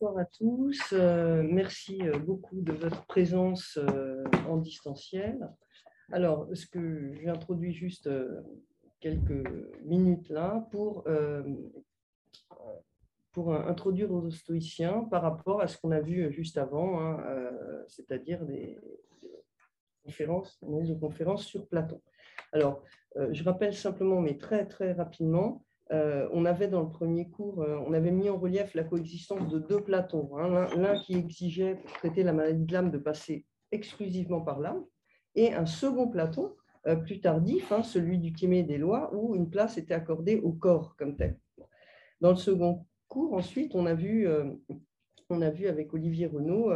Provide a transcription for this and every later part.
Bonsoir à tous. Euh, merci euh, beaucoup de votre présence euh, en distanciel. Alors, ce que j'ai introduit juste quelques minutes là pour, pour introduire aux stoïciens par rapport à ce qu'on a vu juste avant, hein, c'est-à-dire des, conférences, des conférences sur Platon. Alors, je rappelle simplement, mais très très rapidement, euh, on avait dans le premier cours, euh, on avait mis en relief la coexistence de deux Platons. Hein. L'un qui exigeait pour traiter la maladie de l'âme de passer exclusivement par l'âme, et un second Platon, euh, plus tardif, hein, celui du Timée des lois, où une place était accordée au corps comme tel. Dans le second cours, ensuite, on a vu, on a vu avec Olivier Renaud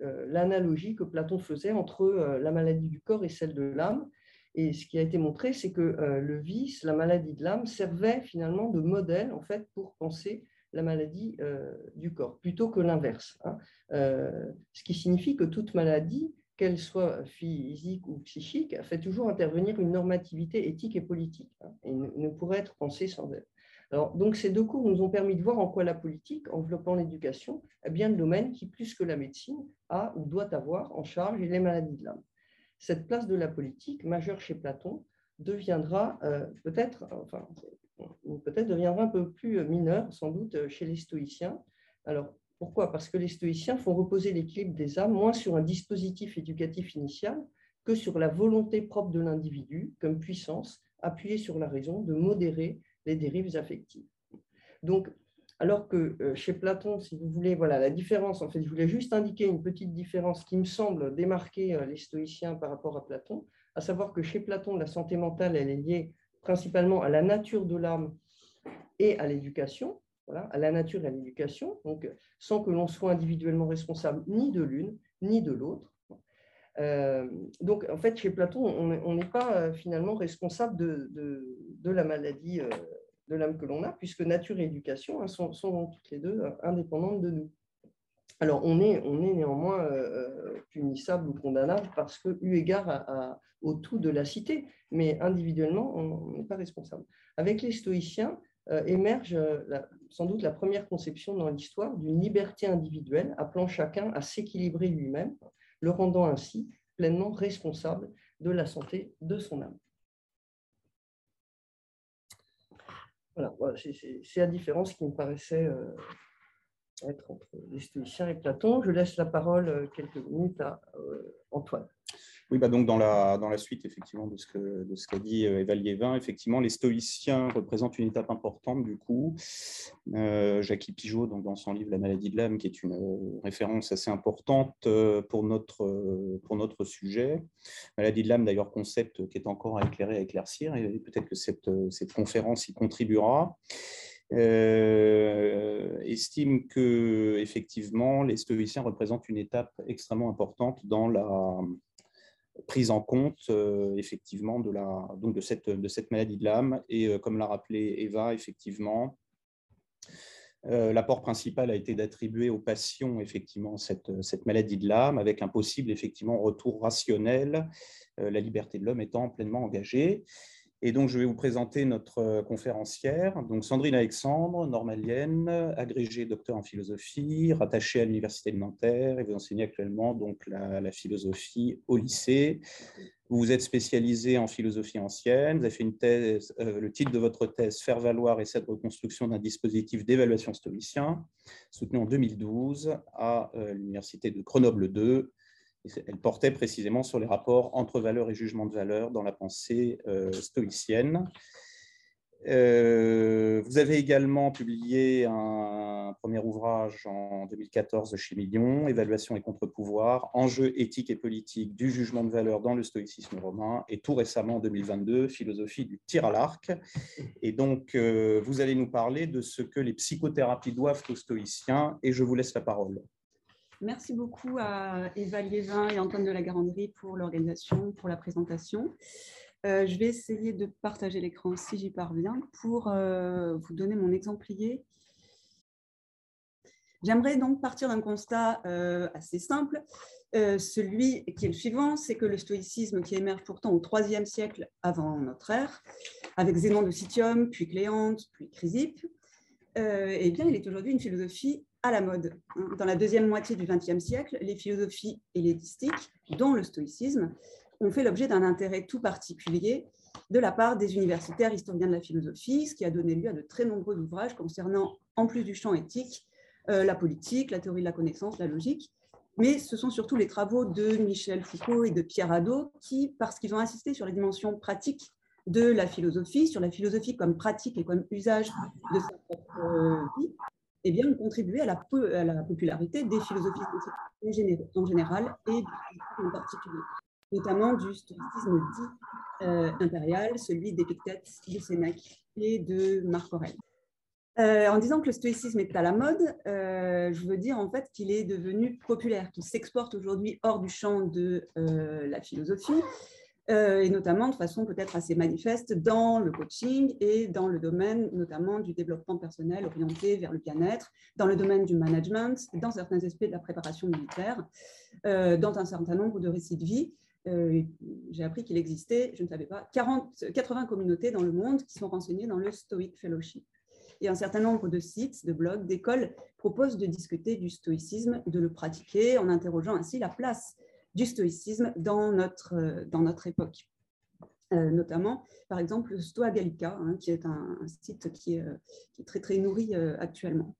l'analogie que Platon faisait entre la maladie du corps et celle de l'âme, et ce qui a été montré, c'est que euh, le vice, la maladie de l'âme, servait finalement de modèle en fait pour penser la maladie euh, du corps, plutôt que l'inverse. Hein. Euh, ce qui signifie que toute maladie, qu'elle soit physique ou psychique, fait toujours intervenir une normativité éthique et politique, hein, et ne, pourrait être pensée sans elle. Alors, donc, ces deux cours nous ont permis de voir en quoi la politique, enveloppant l'éducation, est bien le domaine qui, plus que la médecine, a ou doit avoir en charge les maladies de l'âme cette place de la politique majeure chez Platon deviendra euh, peut-être, enfin, peut-être deviendra un peu plus mineure, sans doute, chez les stoïciens. Alors, pourquoi? Parce que les stoïciens font reposer l'équilibre des âmes moins sur un dispositif éducatif initial que sur la volonté propre de l'individu comme puissance appuyée sur la raison de modérer les dérives affectives. Donc, alors que euh, chez Platon, si vous voulez, voilà la différence, en fait, je voulais juste indiquer une petite différence qui me semble démarquer euh, les stoïciens par rapport à Platon, à savoir que chez Platon, la santé mentale, elle est liée principalement à la nature de l'âme et à l'éducation, voilà, à la nature et à l'éducation, donc sans que l'on soit individuellement responsable ni de l'une ni de l'autre. Euh, donc, en fait, chez Platon, on n'est pas finalement responsable de, la maladie de l'âme que l'on a, puisque nature et éducation hein, sont, toutes les deux euh, indépendantes de nous. Alors, on est, néanmoins euh, euh, punissable ou condamnable parce que, eu égard au tout de la cité, mais individuellement, on n'est pas responsable. Avec les stoïciens, émerge sans doute la première conception dans l'histoire d'une liberté individuelle appelant chacun à s'équilibrer lui-même, le rendant ainsi pleinement responsable de la santé de son âme. Voilà, c'est la différence qui me paraissait euh, être entre les stoïciens et Platon. Je laisse la parole euh, quelques minutes à euh, Antoine. Oui, bah donc dans la, dans la suite effectivement de ce qu'a de ce qu'a dit Eva Liévin, effectivement, les stoïciens représentent une étape importante du coup. Euh, Pigeot, donc dans son livre La maladie de l'âme, qui est une référence assez importante pour notre, pour notre sujet. Maladie de l'âme, d'ailleurs, concept qui est encore à éclairer, à éclaircir, et peut-être que cette, cette conférence y contribuera. Euh, estime que effectivement les stoïciens représentent une étape extrêmement importante dans la prise en compte euh, effectivement de, la, donc de, cette, de cette maladie de l'âme. Et euh, comme l'a rappelé Eva, effectivement, euh, l'apport principal a été d'attribuer aux patients effectivement cette, cette maladie de l'âme avec un possible effectivement retour rationnel, la liberté de l'homme étant pleinement engagée. Et donc, je vais vous présenter notre euh, conférencière. Donc, Sandrine Alexandre, normalienne, agrégée docteur en philosophie, rattachée à l'Université de Nanterre, et vous enseignez actuellement donc, la, philosophie au lycée. Vous êtes spécialisée en philosophie ancienne. Vous avez fait une thèse, euh, le titre de votre thèse, Faire valoir et cette reconstruction d'un dispositif d'évaluation stoïcien, soutenu en 2012 à euh, l'Université de Grenoble 2 elle portait précisément sur les rapports entre valeur et jugement de valeur dans la pensée euh, stoïcienne. Euh, vous avez également publié un premier ouvrage en 2014 chez Million, Évaluation et contre-pouvoir, enjeux éthiques et politiques du jugement de valeur dans le stoïcisme romain, et tout récemment en 2022, Philosophie du tir à l'arc. Et donc, euh, vous allez nous parler de ce que les psychothérapies doivent aux stoïciens, et je vous laisse la parole. Merci beaucoup à Eva Liévin et Antoine de la Garandrie pour l'organisation, pour la présentation. Euh, je vais essayer de partager l'écran si j'y parviens pour euh, vous donner mon exemplier. J'aimerais donc partir d'un constat euh, assez simple. celui qui est le suivant, c'est que le stoïcisme qui émerge pourtant au IIIe siècle avant notre ère, avec Zénon de Citium, puis Cléante, puis Chrysippe, eh bien, il est aujourd'hui une philosophie à la mode. Dans la deuxième moitié du XXe siècle, les philosophies hellénistiques, dont le stoïcisme, ont fait l'objet d'un intérêt tout particulier de la part des universitaires historiens de la philosophie, ce qui a donné lieu à de très nombreux ouvrages concernant, en plus du champ éthique, euh, la politique, la théorie de la connaissance, la logique. Mais ce sont surtout les travaux de Michel Foucault et de Pierre Hadot qui, parce qu'ils ont insisté sur les dimensions pratiques de la philosophie, sur la philosophie comme pratique et comme usage de sa propre vie, eh bien, ont contribué à la, popularité des philosophies en général et en particulier notamment du stoïcisme dit euh, impérial, celui d'Épictète, de Sénèque et de Marc Aurèle. Euh, en disant que le stoïcisme est à la mode, euh, je veux dire en fait qu'il est devenu populaire, qu'il s'exporte aujourd'hui hors du champ de la philosophie, et notamment de façon peut-être assez manifeste dans le coaching et dans le domaine notamment du développement personnel orienté vers le bien-être, dans le domaine du management, dans certains aspects de la préparation militaire, dans un certain nombre de récits de vie. Euh, j'ai appris qu'il existait, je ne savais pas, 40, 80 communautés dans le monde qui sont renseignées dans le Stoic Fellowship. Et un certain nombre de sites, de blogs, d'écoles proposent de discuter du stoïcisme, de le pratiquer en interrogeant ainsi la place du stoïcisme dans notre, dans notre époque. Euh, notamment, par exemple, le Stoa Gallica, hein, qui est un, site qui est, qui est, très, très nourri euh, actuellement.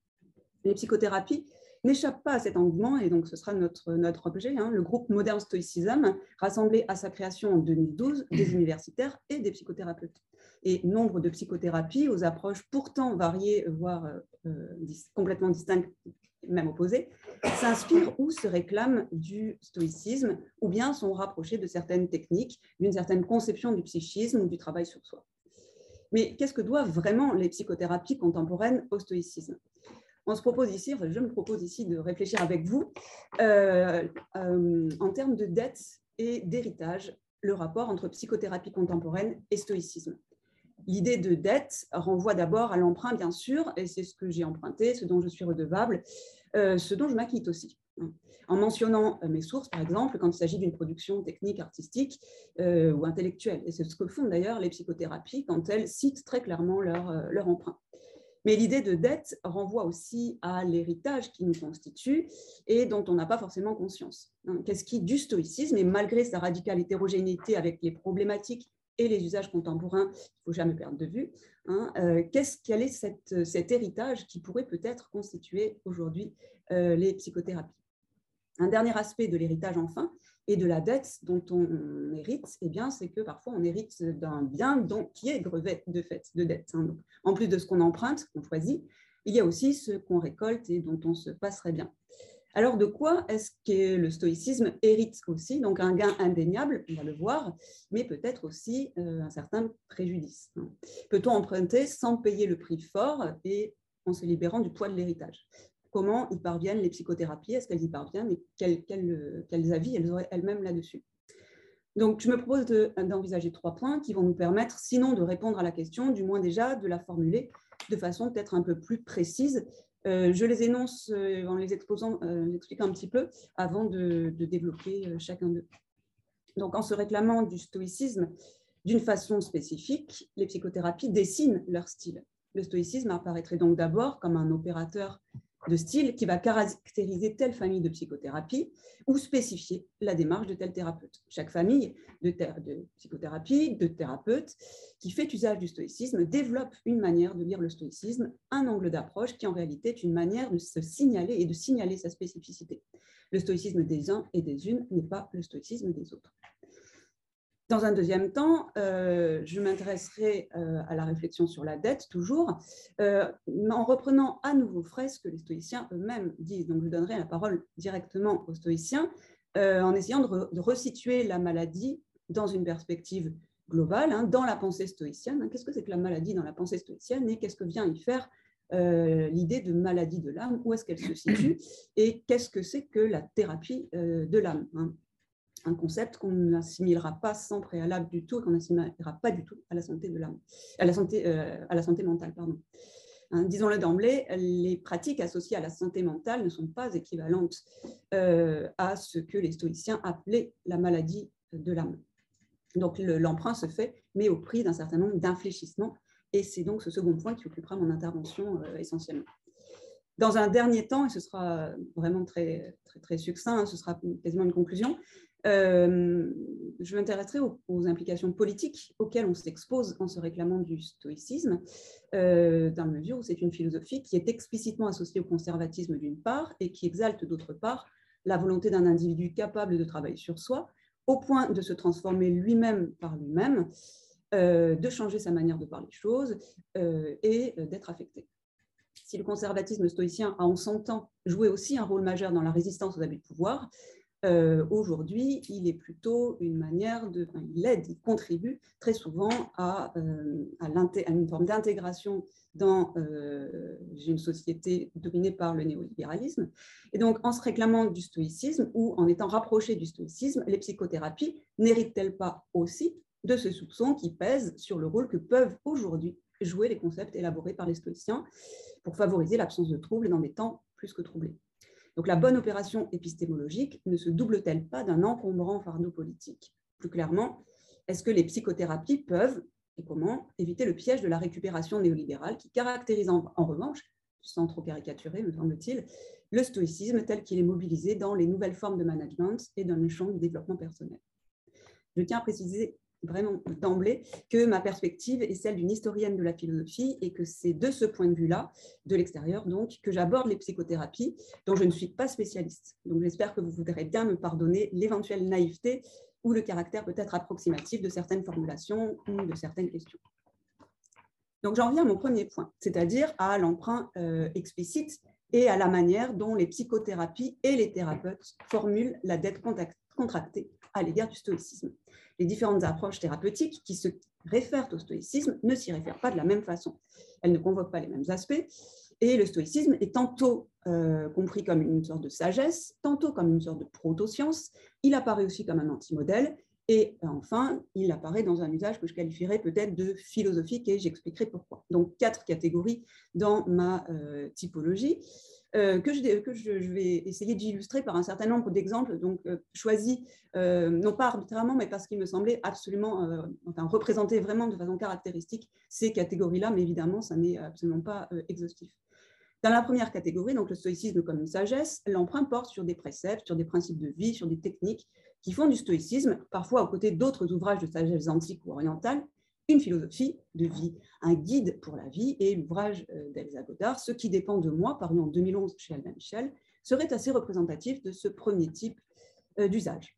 Les psychothérapies n'échappe pas à cet engouement, et donc ce sera notre, notre objet, hein, le groupe Modern Stoicism, rassemblé à sa création en 2012 des universitaires et des psychothérapeutes. Et nombre de psychothérapies aux approches pourtant variées, voire euh, complètement distinctes, même opposées, s'inspirent ou se réclament du stoïcisme, ou bien sont rapprochées de certaines techniques, d'une certaine conception du psychisme ou du travail sur soi. Mais qu'est-ce que doivent vraiment les psychothérapies contemporaines au stoïcisme? On se propose ici, je me propose ici de réfléchir avec vous euh, euh, en termes de dette et d'héritage, le rapport entre psychothérapie contemporaine et stoïcisme. L'idée de dette renvoie d'abord à l'emprunt, bien sûr, et c'est ce que j'ai emprunté, ce dont je suis redevable, euh, ce dont je m'acquitte aussi. En mentionnant mes sources, par exemple, quand il s'agit d'une production technique, artistique ou intellectuelle. Et c'est ce que font d'ailleurs les psychothérapies quand elles citent très clairement leur, leur emprunt. Mais l'idée de dette renvoie aussi à l'héritage qui nous constitue et dont on n'a pas forcément conscience. Hein, qu'est-ce qui, du stoïcisme, et malgré sa radicale hétérogénéité avec les problématiques et les usages contemporains, il ne faut jamais perdre de vue, hein, euh, qu'est-ce, quel est cet héritage qui pourrait peut-être constituer aujourd'hui euh, les psychothérapies? Un dernier aspect de l'héritage, enfin, et de la dette dont on hérite, eh bien, c'est que parfois on hérite d'un bien qui est grevé de fait de dette. Hein. en plus de ce qu'on emprunte, qu'on choisit, il y a aussi ce qu'on récolte et dont on se passerait bien. Alors, de quoi est-ce que le stoïcisme hérite aussi? Donc, un gain indéniable, on va le voir, mais peut-être aussi euh, un certain préjudice. Hein. Peut-on emprunter sans payer le prix fort et en se libérant du poids de l'héritage? Comment y parviennent les psychothérapies, est-ce qu'elles y parviennent et quels, avis elles auraient elles-mêmes là-dessus? Donc, je me propose d'envisager trois points qui vont nous permettre, sinon de répondre à la question, du moins déjà de la formuler de façon peut-être un peu plus précise. Euh, je les énonce euh, en les exposant, euh, expliquant un petit peu avant de, de développer chacun d'eux. Donc, en se réclamant du stoïcisme d'une façon spécifique, les psychothérapies dessinent leur style. Le stoïcisme apparaîtrait donc d'abord comme un opérateur de style qui va caractériser telle famille de psychothérapie ou spécifier la démarche de tel thérapeute. Chaque famille de, de psychothérapie, de thérapeute qui fait usage du stoïcisme développe une manière de lire le stoïcisme, un angle d'approche qui en réalité est une manière de se signaler et de signaler sa spécificité. Le stoïcisme des uns et des unes n'est pas le stoïcisme des autres. Dans un deuxième temps, euh, je m'intéresserai euh, à la réflexion sur la dette, toujours, euh, en reprenant à nouveau frais ce que les stoïciens eux-mêmes disent. Donc, je donnerai la parole directement aux stoïciens, en essayant de, resituer la maladie dans une perspective globale, hein, dans la pensée stoïcienne. Qu'est-ce que c'est que la maladie dans la pensée stoïcienne et qu'est-ce que vient y faire l'idée de maladie de l'âme, où est-ce qu'elle se situe? Et qu'est-ce que c'est que la thérapie de l'âme hein? Un concept qu'on n'assimilera pas sans préalable du tout, qu'on n'assimilera pas du tout à la santé de à la santé, euh, à la santé mentale, pardon. Hein, disons-le d'emblée, les pratiques associées à la santé mentale ne sont pas équivalentes euh, à ce que les stoïciens appelaient la maladie de l'âme. Donc l'emprunt se fait, mais au prix d'un certain nombre d'infléchissements Et c'est donc ce second point qui occupera mon intervention essentiellement. Dans un dernier temps, et ce sera vraiment très, très, très succinct, hein, ce sera quasiment une conclusion, euh, je m'intéresserai aux, implications politiques auxquelles on s'expose en se réclamant du stoïcisme, euh, dans la mesure où c'est une philosophie qui est explicitement associée au conservatisme d'une part et qui exalte d'autre part la volonté d'un individu capable de travailler sur soi, au point de se transformer lui-même par lui-même, euh, de changer sa manière de voir les choses et d'être affecté. Si le conservatisme stoïcien a en son temps joué aussi un rôle majeur dans la résistance aux abus de pouvoir, euh, aujourd'hui, il est plutôt une manière de, il aide, il contribue très souvent à, euh, une forme d'intégration dans euh, une société dominée par le néolibéralisme. Et donc, en se réclamant du stoïcisme ou en étant rapproché du stoïcisme, les psychothérapies n'héritent-elles pas aussi de ce soupçon qui pèse sur le rôle que peuvent aujourd'hui jouer les concepts élaborés par les stoïciens pour favoriser l'absence de troubles dans des temps plus que troublés? Donc la bonne opération épistémologique ne se double-t-elle pas d'un encombrant fardeau politique? Plus clairement, est-ce que les psychothérapies peuvent, et comment, éviter le piège de la récupération néolibérale qui caractérise en, revanche, sans trop caricaturer me semble-t-il, le stoïcisme tel qu'il est mobilisé dans les nouvelles formes de management et dans le champ du développement personnel? Je tiens à préciser vraiment d'emblée que ma perspective est celle d'une historienne de la philosophie et que c'est de ce point de vue-là, de l'extérieur donc, que j'aborde les psychothérapies dont je ne suis pas spécialiste. Donc j'espère que vous voudrez bien me pardonner l'éventuelle naïveté ou le caractère peut-être approximatif de certaines formulations ou de certaines questions. Donc j'en viens à mon premier point, c'est-à-dire à, l'emprunt euh, explicite et à la manière dont les psychothérapies et les thérapeutes formulent la dette contractée à l'égard du stoïcisme les différentes approches thérapeutiques qui se réfèrent au stoïcisme ne s'y réfèrent pas de la même façon. Elles ne convoquent pas les mêmes aspects. Et le stoïcisme est tantôt euh, compris comme une sorte de sagesse, tantôt comme une sorte de proto-science. Il apparaît aussi comme un anti-modèle. Et enfin, il apparaît dans un usage que je qualifierais peut-être de philosophique et j'expliquerai pourquoi. Donc, quatre catégories dans ma euh, typologie. Euh, que, je, vais essayer d'illustrer par un certain nombre d'exemples, donc euh, choisis, non pas arbitrairement, mais parce qu'il me semblait absolument, enfin, représenter vraiment de façon caractéristique ces catégories-là, mais évidemment, ça n'est absolument pas exhaustif. Dans la première catégorie, donc le stoïcisme comme une sagesse, l'emprunt porte sur des préceptes, sur des principes de vie, sur des techniques qui font du stoïcisme, parfois aux côtés d'autres ouvrages de sagesse antique ou orientale, une philosophie de vie, un guide pour la vie et l'ouvrage euh, d'Elsa Godard, Ce qui dépend de moi, paru en 2011 chez Albin Michel, serait assez représentatif de ce premier type euh, d'usage.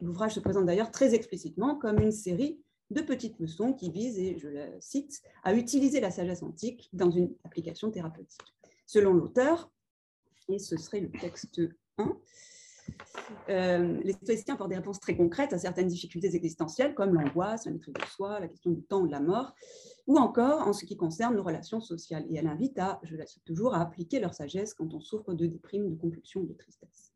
L'ouvrage se présente d'ailleurs très explicitement comme une série de petites leçons qui visent, et je la cite, à utiliser la sagesse antique dans une application thérapeutique. Selon l'auteur, et ce serait le texte 1, euh, les stoïciens apportent des réponses très concrètes à certaines difficultés existentielles, comme l'angoisse, la maîtrise de soi, la question du temps ou de la mort, ou encore en ce qui concerne nos relations sociales. Et elle invite à, je la cite toujours, à appliquer leur sagesse quand on souffre de déprime, de compulsion, de tristesse.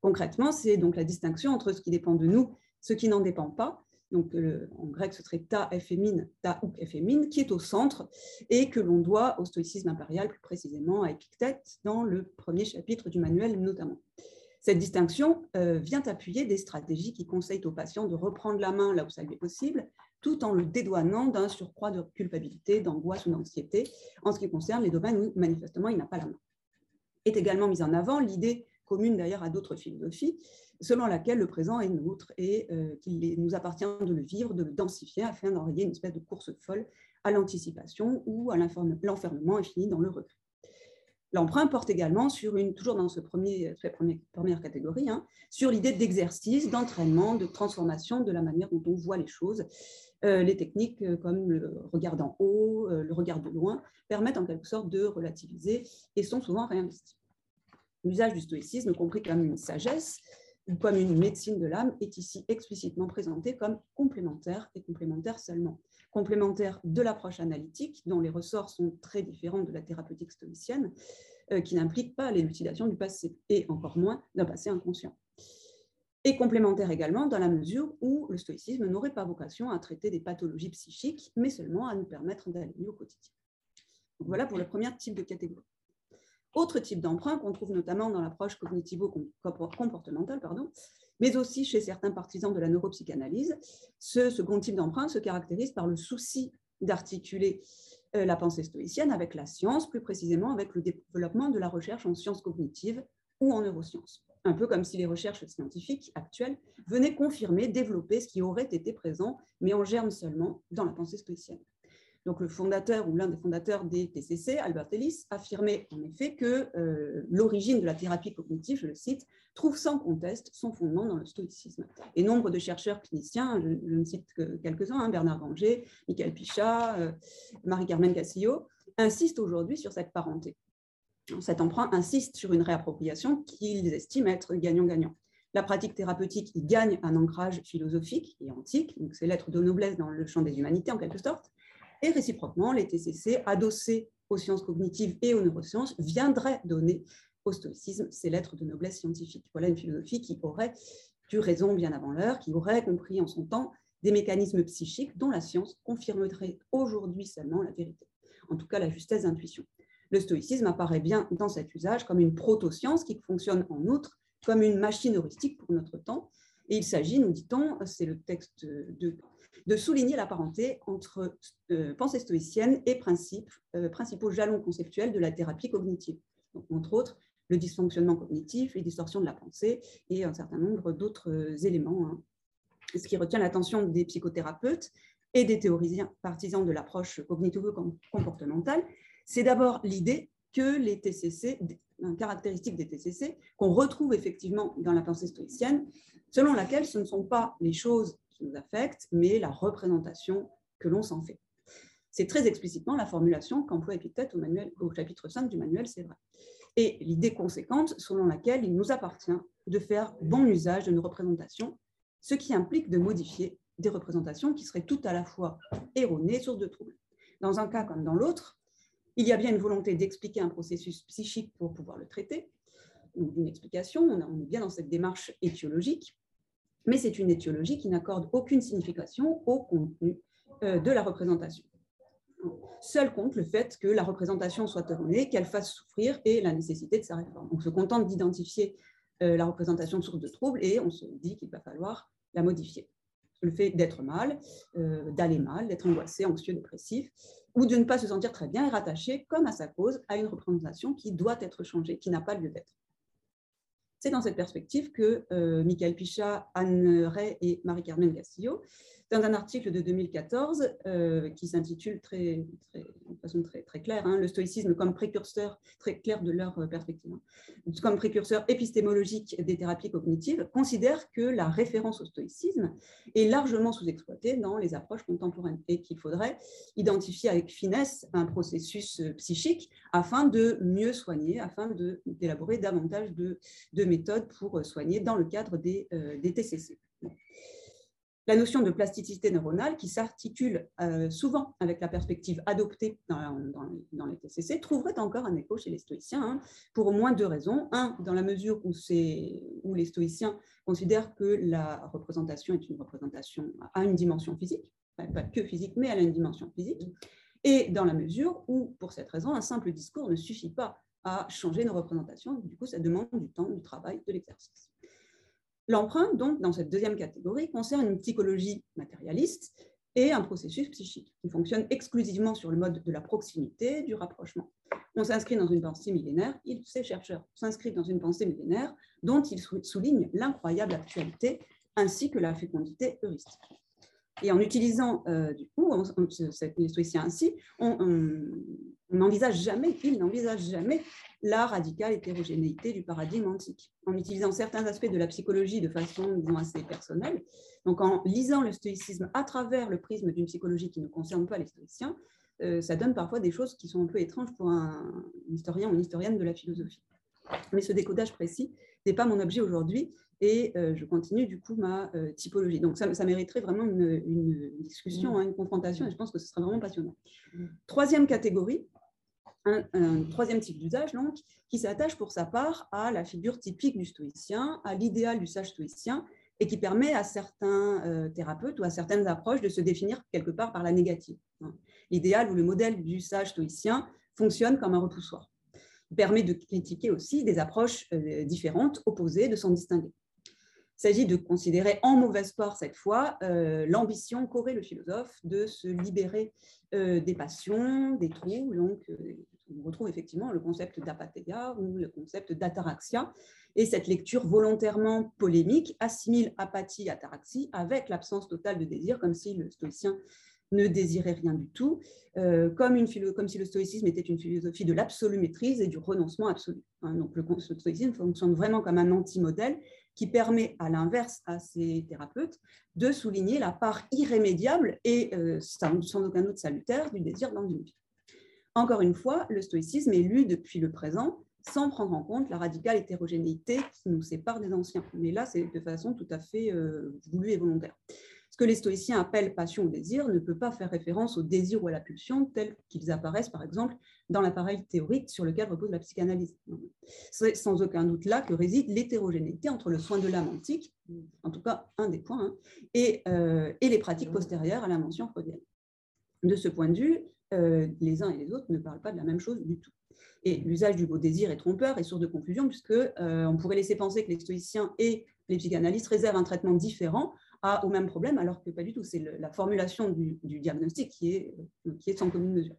Concrètement, c'est donc la distinction entre ce qui dépend de nous, ce qui n'en dépend pas, donc en grec ce serait ta ephémine, ta ou ephémine, qui est au centre et que l'on doit au stoïcisme impérial, plus précisément à Épictète, dans le premier chapitre du manuel notamment. Cette distinction euh, vient appuyer des stratégies qui conseillent aux patients de reprendre la main là où ça lui est possible, tout en le dédouanant d'un surcroît de culpabilité, d'angoisse ou d'anxiété en ce qui concerne les domaines où manifestement il n'a pas la main. Est également mise en avant l'idée commune d'ailleurs à d'autres philosophies, selon laquelle le présent est nôtre et euh, qu'il nous appartient de le vivre, de le densifier afin d'enrayer une espèce de course folle à l'anticipation ou à l'enfermement infini dans le regret. L'emprunt porte également sur une, toujours dans ce premier, cette première catégorie, hein, sur l'idée d'exercice, d'entraînement, de transformation de la manière dont on voit les choses. Euh, les techniques euh, comme le regard d'en haut, le regard de loin, permettent en quelque sorte de relativiser et sont souvent réinvestis. L'usage du stoïcisme, compris comme une sagesse ou comme une médecine de l'âme, est ici explicitement présenté comme complémentaire et complémentaire seulement complémentaire de l'approche analytique, dont les ressorts sont très différents de la thérapeutique stoïcienne, euh, qui n'implique pas l'élucidation du passé, et encore moins d'un passé inconscient. Et complémentaire également dans la mesure où le stoïcisme n'aurait pas vocation à traiter des pathologies psychiques, mais seulement à nous permettre d'aller mieux au quotidien. voilà pour le premier type de catégorie. Autre type d'emprunt qu'on trouve notamment dans l'approche cognitivo-comportementale, pardon, mais aussi chez certains partisans de la neuropsychanalyse. Ce second type d'emprunt se caractérise par le souci d'articuler euh, la pensée stoïcienne avec la science, plus précisément avec le développement de la recherche en sciences cognitives ou en neurosciences. Un peu comme si les recherches scientifiques actuelles venaient confirmer, développer ce qui aurait été présent, mais en germe seulement, dans la pensée stoïcienne. Donc, le fondateur ou l'un des fondateurs des TCC, Albert Ellis, affirmait en effet que euh, l'origine de la thérapie cognitive, je le cite, trouve sans conteste son fondement dans le stoïcisme. Et nombre de chercheurs cliniciens, je, ne cite que quelques-uns, hein, Bernard Ranger, Michael Pichat, euh, Marie-Carmen Cassillo, insistent aujourd'hui sur cette parenté. Cet emprunt insiste sur une réappropriation qu'ils estiment être gagnant-gagnant. La pratique thérapeutique y gagne un ancrage philosophique et antique, donc c'est l'être de noblesse dans le champ des humanités en quelque sorte, et réciproquement, les TCC, adossés aux sciences cognitives et aux neurosciences, viendraient donner au stoïcisme ses lettres de noblesse scientifique. Voilà une philosophie qui aurait eu raison bien avant l'heure, qui aurait compris en son temps des mécanismes psychiques dont la science confirmerait aujourd'hui seulement la vérité, en tout cas la justesse d'intuition. Le stoïcisme apparaît bien dans cet usage comme une proto-science qui fonctionne en outre comme une machine heuristique pour notre temps. Et il s'agit, nous dit-on, c'est le texte de de souligner la parenté entre euh, pensée stoïcienne et principes, euh, principaux jalons conceptuels de la thérapie cognitive. entre autres, le dysfonctionnement cognitif, les distorsions de la pensée et un certain nombre d'autres euh, éléments. Hein. Ce qui retient l'attention des psychothérapeutes et des théoriciens partisans de l'approche cognitivo-comportementale, c'est d'abord l'idée que les TCC, une caractéristique des TCC, qu'on retrouve effectivement dans la pensée stoïcienne, selon laquelle ce ne sont pas les choses nous affecte, mais la représentation que l'on s'en fait. C'est très explicitement la formulation qu'emploie Épithète au, au chapitre 5 du manuel, c'est vrai. Et l'idée conséquente selon laquelle il nous appartient de faire bon usage de nos représentations, ce qui implique de modifier des représentations qui seraient tout à la fois erronées, sources de troubles. Dans un cas comme dans l'autre, il y a bien une volonté d'expliquer un processus psychique pour pouvoir le traiter, donc une explication, on est bien dans cette démarche étiologique, mais c'est une étiologie qui n'accorde aucune signification au contenu euh, de la représentation. Seul compte le fait que la représentation soit erronée, qu'elle fasse souffrir et la nécessité de sa réforme. On se contente d'identifier euh, la représentation source de trouble et on se dit qu'il va falloir la modifier. Le fait d'être mal, euh, d'aller mal, d'être angoissé, anxieux, dépressif, ou de ne pas se sentir très bien est rattaché, comme à sa cause, à une représentation qui doit être changée, qui n'a pas lieu d'être. C'est dans cette perspective que euh, Michael Pichat, Anne Ray et Marie-Carmen Castillo dans un article de 2014 euh, qui s'intitule très, de façon très, très claire, hein, le stoïcisme comme précurseur, très clair de leur euh, perspective, hein, comme précurseur épistémologique des thérapies cognitives, considère que la référence au stoïcisme est largement sous-exploitée dans les approches contemporaines et qu'il faudrait identifier avec finesse un processus euh, psychique afin de mieux soigner, afin d'élaborer davantage de, de, méthodes pour soigner dans le cadre des, des TCC la notion de plasticité neuronale, qui s'articule euh, souvent avec la perspective adoptée dans, les TCC, trouverait encore un écho chez les stoïciens, hein, pour au moins deux raisons. Un, dans la mesure où, où les stoïciens considèrent que la représentation est une représentation à une dimension physique, pas que physique, mais elle a une dimension physique, et dans la mesure où, pour cette raison, un simple discours ne suffit pas à changer nos représentations, du coup, ça demande du temps, du travail, de l'exercice. L'empreinte, donc, dans cette deuxième catégorie, concerne une psychologie matérialiste et un processus psychique qui fonctionne exclusivement sur le mode de la proximité, du rapprochement. On s'inscrit dans une pensée millénaire, ces chercheurs s'inscrivent dans une pensée millénaire dont ils soulignent l'incroyable actualité ainsi que la fécondité heuristique. Et en utilisant, euh, du coup, les stoïciens ainsi, on n'envisage jamais, ils n'envisagent jamais la radicale hétérogénéité du paradigme antique, en utilisant certains aspects de la psychologie de façon assez personnelle. Donc, en lisant le stoïcisme à travers le prisme d'une psychologie qui ne concerne pas les stoïciens, euh, ça donne parfois des choses qui sont un peu étranges pour un, historien ou une historienne de la philosophie. Mais ce décodage précis n'est pas mon objet aujourd'hui et euh, je continue du coup ma euh, typologie. Donc ça, mériterait vraiment une, discussion, mmh. hein, une confrontation et je pense que ce sera vraiment passionnant. Mmh. Troisième catégorie, un, troisième type d'usage, donc, qui s'attache pour sa part à la figure typique du stoïcien, à l'idéal du sage stoïcien, et qui permet à certains euh, thérapeutes ou à certaines approches de se définir quelque part par la négative. Hein. L'idéal ou le modèle du sage stoïcien fonctionne comme un repoussoir. Il permet de critiquer aussi des approches différentes, opposées, de s'en distinguer. S'agit de considérer en mauvaise part cette fois euh, l'ambition qu'aurait le philosophe de se libérer euh, des passions, des trous. Donc, euh, on retrouve effectivement le concept d'apathéia ou le concept d'ataraxia. Et cette lecture volontairement polémique assimile apathie, ataraxie avec l'absence totale de désir, comme si le stoïcien ne désirait rien du tout, comme, une comme, si le stoïcisme était une philosophie de l'absolue maîtrise et du renoncement absolu. Hein. donc le, stoïcisme fonctionne vraiment comme un anti-modèle qui permet à l'inverse à ces thérapeutes de souligner la part irrémédiable et euh, sans, aucun doute salutaire du désir vie. Encore une fois, le stoïcisme est lu depuis le présent sans prendre en compte la radicale hétérogénéité qui nous sépare des anciens. Mais là, c'est de façon tout à fait euh, voulue et volontaire. Ce que les stoïciens appellent passion ou désir ne peut pas faire référence au désir ou à la pulsion tels qu'ils apparaissent, par exemple, dans l'appareil théorique sur lequel repose la psychanalyse. C'est sans aucun doute là que réside l'hétérogénéité entre le soin de l'âme antique, en tout cas un des points, hein, et, euh, et, les pratiques postérieures à l'invention freudienne. De ce point de vue, euh, les uns et les autres ne parlent pas de la même chose du tout. Et l'usage du mot désir est trompeur et source de confusion, puisque euh, on pourrait laisser penser que les stoïciens et les psychanalystes réservent un traitement différent à, au même problème, alors que pas du tout. C'est la formulation du, du, diagnostic qui est, qui est sans commune mesure.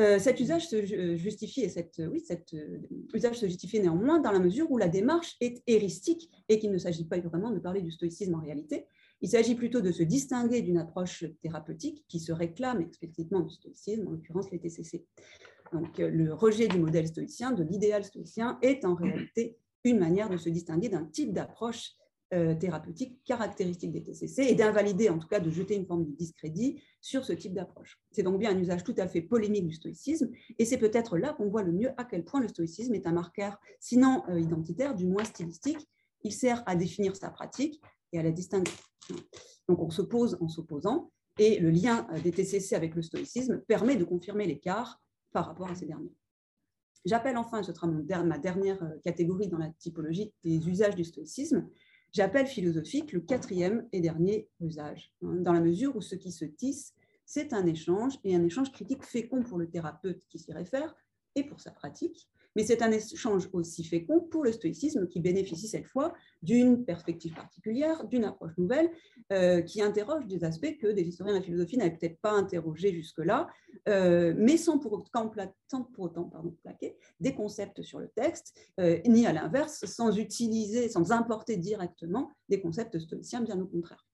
Euh, cet usage se euh, justifie, et cette, oui, cet euh, usage se justifie néanmoins dans la mesure où la démarche est héristique et qu'il ne s'agit pas vraiment de parler du stoïcisme en réalité. Il s'agit plutôt de se distinguer d'une approche thérapeutique qui se réclame explicitement du stoïcisme, en l'occurrence les TCC. Donc, le rejet du modèle stoïcien, de l'idéal stoïcien, est en réalité une manière de se distinguer d'un type d'approche euh, thérapeutique caractéristique des TCC et d'invalider, en tout cas de jeter une forme de discrédit sur ce type d'approche. C'est donc bien un usage tout à fait polémique du stoïcisme et c'est peut-être là qu'on voit le mieux à quel point le stoïcisme est un marqueur, sinon euh, identitaire, du moins stylistique. Il sert à définir sa pratique et à la distinguer. Donc on s'oppose en s'opposant et le lien euh, des TCC avec le stoïcisme permet de confirmer l'écart par rapport à ces derniers. J'appelle enfin, ce sera ma dernière catégorie dans la typologie des usages du stoïcisme, J'appelle philosophique le quatrième et dernier usage, hein, dans la mesure où ce qui se tisse, c'est un échange et un échange critique fécond pour le thérapeute qui s'y réfère et pour sa pratique, mais c'est un échange aussi fécond pour le stoïcisme qui bénéficie cette fois d'une perspective particulière, d'une approche nouvelle, euh, qui interroge des aspects que des historiens de la philosophie n'avaient peut-être pas interrogés jusque-là, euh, mais sans pour, autant, plaquer des concepts sur le texte, euh, ni à l'inverse, sans utiliser, sans importer directement des concepts stoïciens, bien au contraire.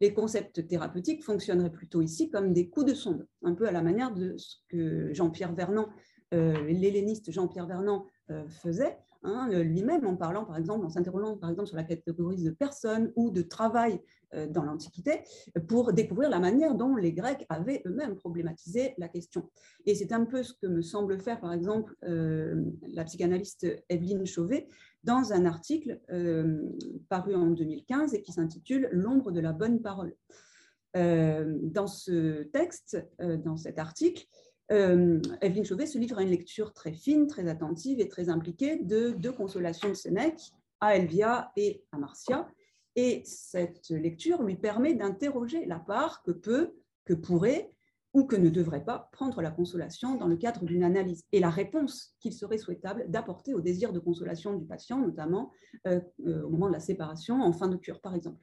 Les concepts thérapeutiques fonctionneraient plutôt ici comme des coups de sonde, un peu à la manière de ce que Jean-Pierre Vernant l'helléniste Jean-Pierre Vernant euh, faisait, hein, lui-même en parlant, par exemple, en s'interrogeant par exemple sur la catégorie de personnes ou de travail euh, dans l'Antiquité, pour découvrir la manière dont les Grecs avaient eux-mêmes problématisé la question. Et c'est un peu ce que me semble faire, par exemple, la psychanalyste Evelyne Chauvet dans un article paru en 2015 et qui s'intitule L'ombre de la bonne parole. dans ce texte, dans cet article, euh, Evelyne Chauvet se livre à une lecture très fine, très attentive et très impliquée de deux consolations de Sénèque, à Elvia et à Marcia. Et cette lecture lui permet d'interroger la part que peut, que pourrait ou que ne devrait pas prendre la consolation dans le cadre d'une analyse et la réponse qu'il serait souhaitable d'apporter au désir de consolation du patient, notamment euh, euh, au moment de la séparation en fin de cure, par exemple.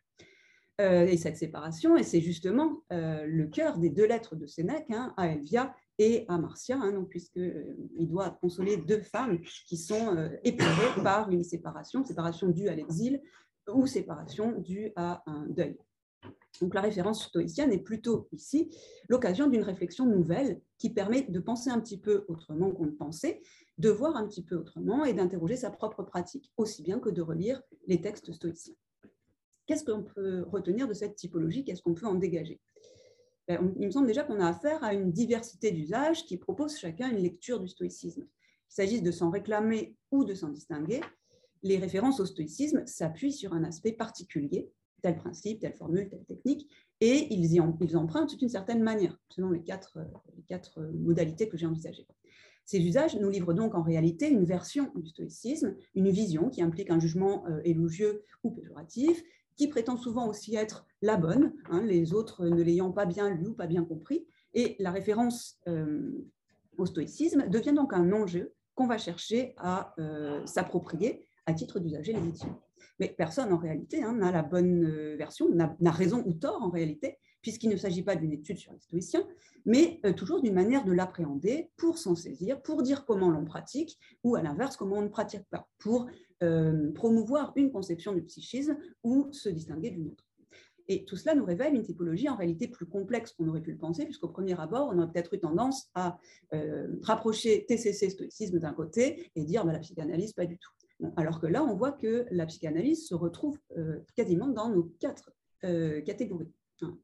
et cette séparation, et c'est justement le cœur des deux lettres de Sénèque, hein, à Elvia et à Marcia, hein, puisqu'il euh, doit consoler deux femmes qui sont euh, éprouvées par une séparation, séparation due à l'exil ou séparation due à un deuil. Donc la référence stoïcienne est plutôt ici l'occasion d'une réflexion nouvelle qui permet de penser un petit peu autrement qu'on ne pensait, de voir un petit peu autrement et d'interroger sa propre pratique, aussi bien que de relire les textes stoïciens. Qu'est-ce qu'on peut retenir de cette typologie? Qu'est-ce qu'on peut en dégager? Ben, il me semble déjà qu'on a affaire à une diversité d'usages qui proposent chacun une lecture du stoïcisme. Qu'il s'agisse de s'en réclamer ou de s'en distinguer, les références au stoïcisme s'appuient sur un aspect particulier, tel principe, telle formule, telle technique, et ils, y ils empruntent d'une certaine manière, selon les quatre, les quatre modalités que j'ai envisagées. Ces usages nous livrent donc en réalité une version du stoïcisme, une vision qui implique un jugement euh, élogieux ou péjoratif, qui prétend souvent aussi être la bonne, hein, les autres ne l'ayant pas bien lu ou pas bien compris. Et la référence euh, au stoïcisme devient donc un enjeu qu'on va chercher à euh, s'approprier à titre d'usager légitime. Mais personne en réalité hein, n'a la bonne euh, version, n'a raison ou tort en réalité, puisqu'il ne s'agit pas d'une étude sur les stoïciens, mais toujours d'une manière de l'appréhender pour s'en saisir, pour dire comment l'on pratique, ou à l'inverse, comment on ne pratique pas, pour euh, promouvoir une conception du psychisme ou se distinguer d'une autre. Et tout cela nous révèle une typologie en réalité plus complexe qu'on aurait pu le penser, puisqu'au premier abord, on aurait peut-être eu tendance à euh, rapprocher TCC, stoïcisme d'un côté, et dire bah, la psychanalyse, pas du tout. alors que là, on voit que la psychanalyse se retrouve quasiment dans nos quatre catégories. Hein.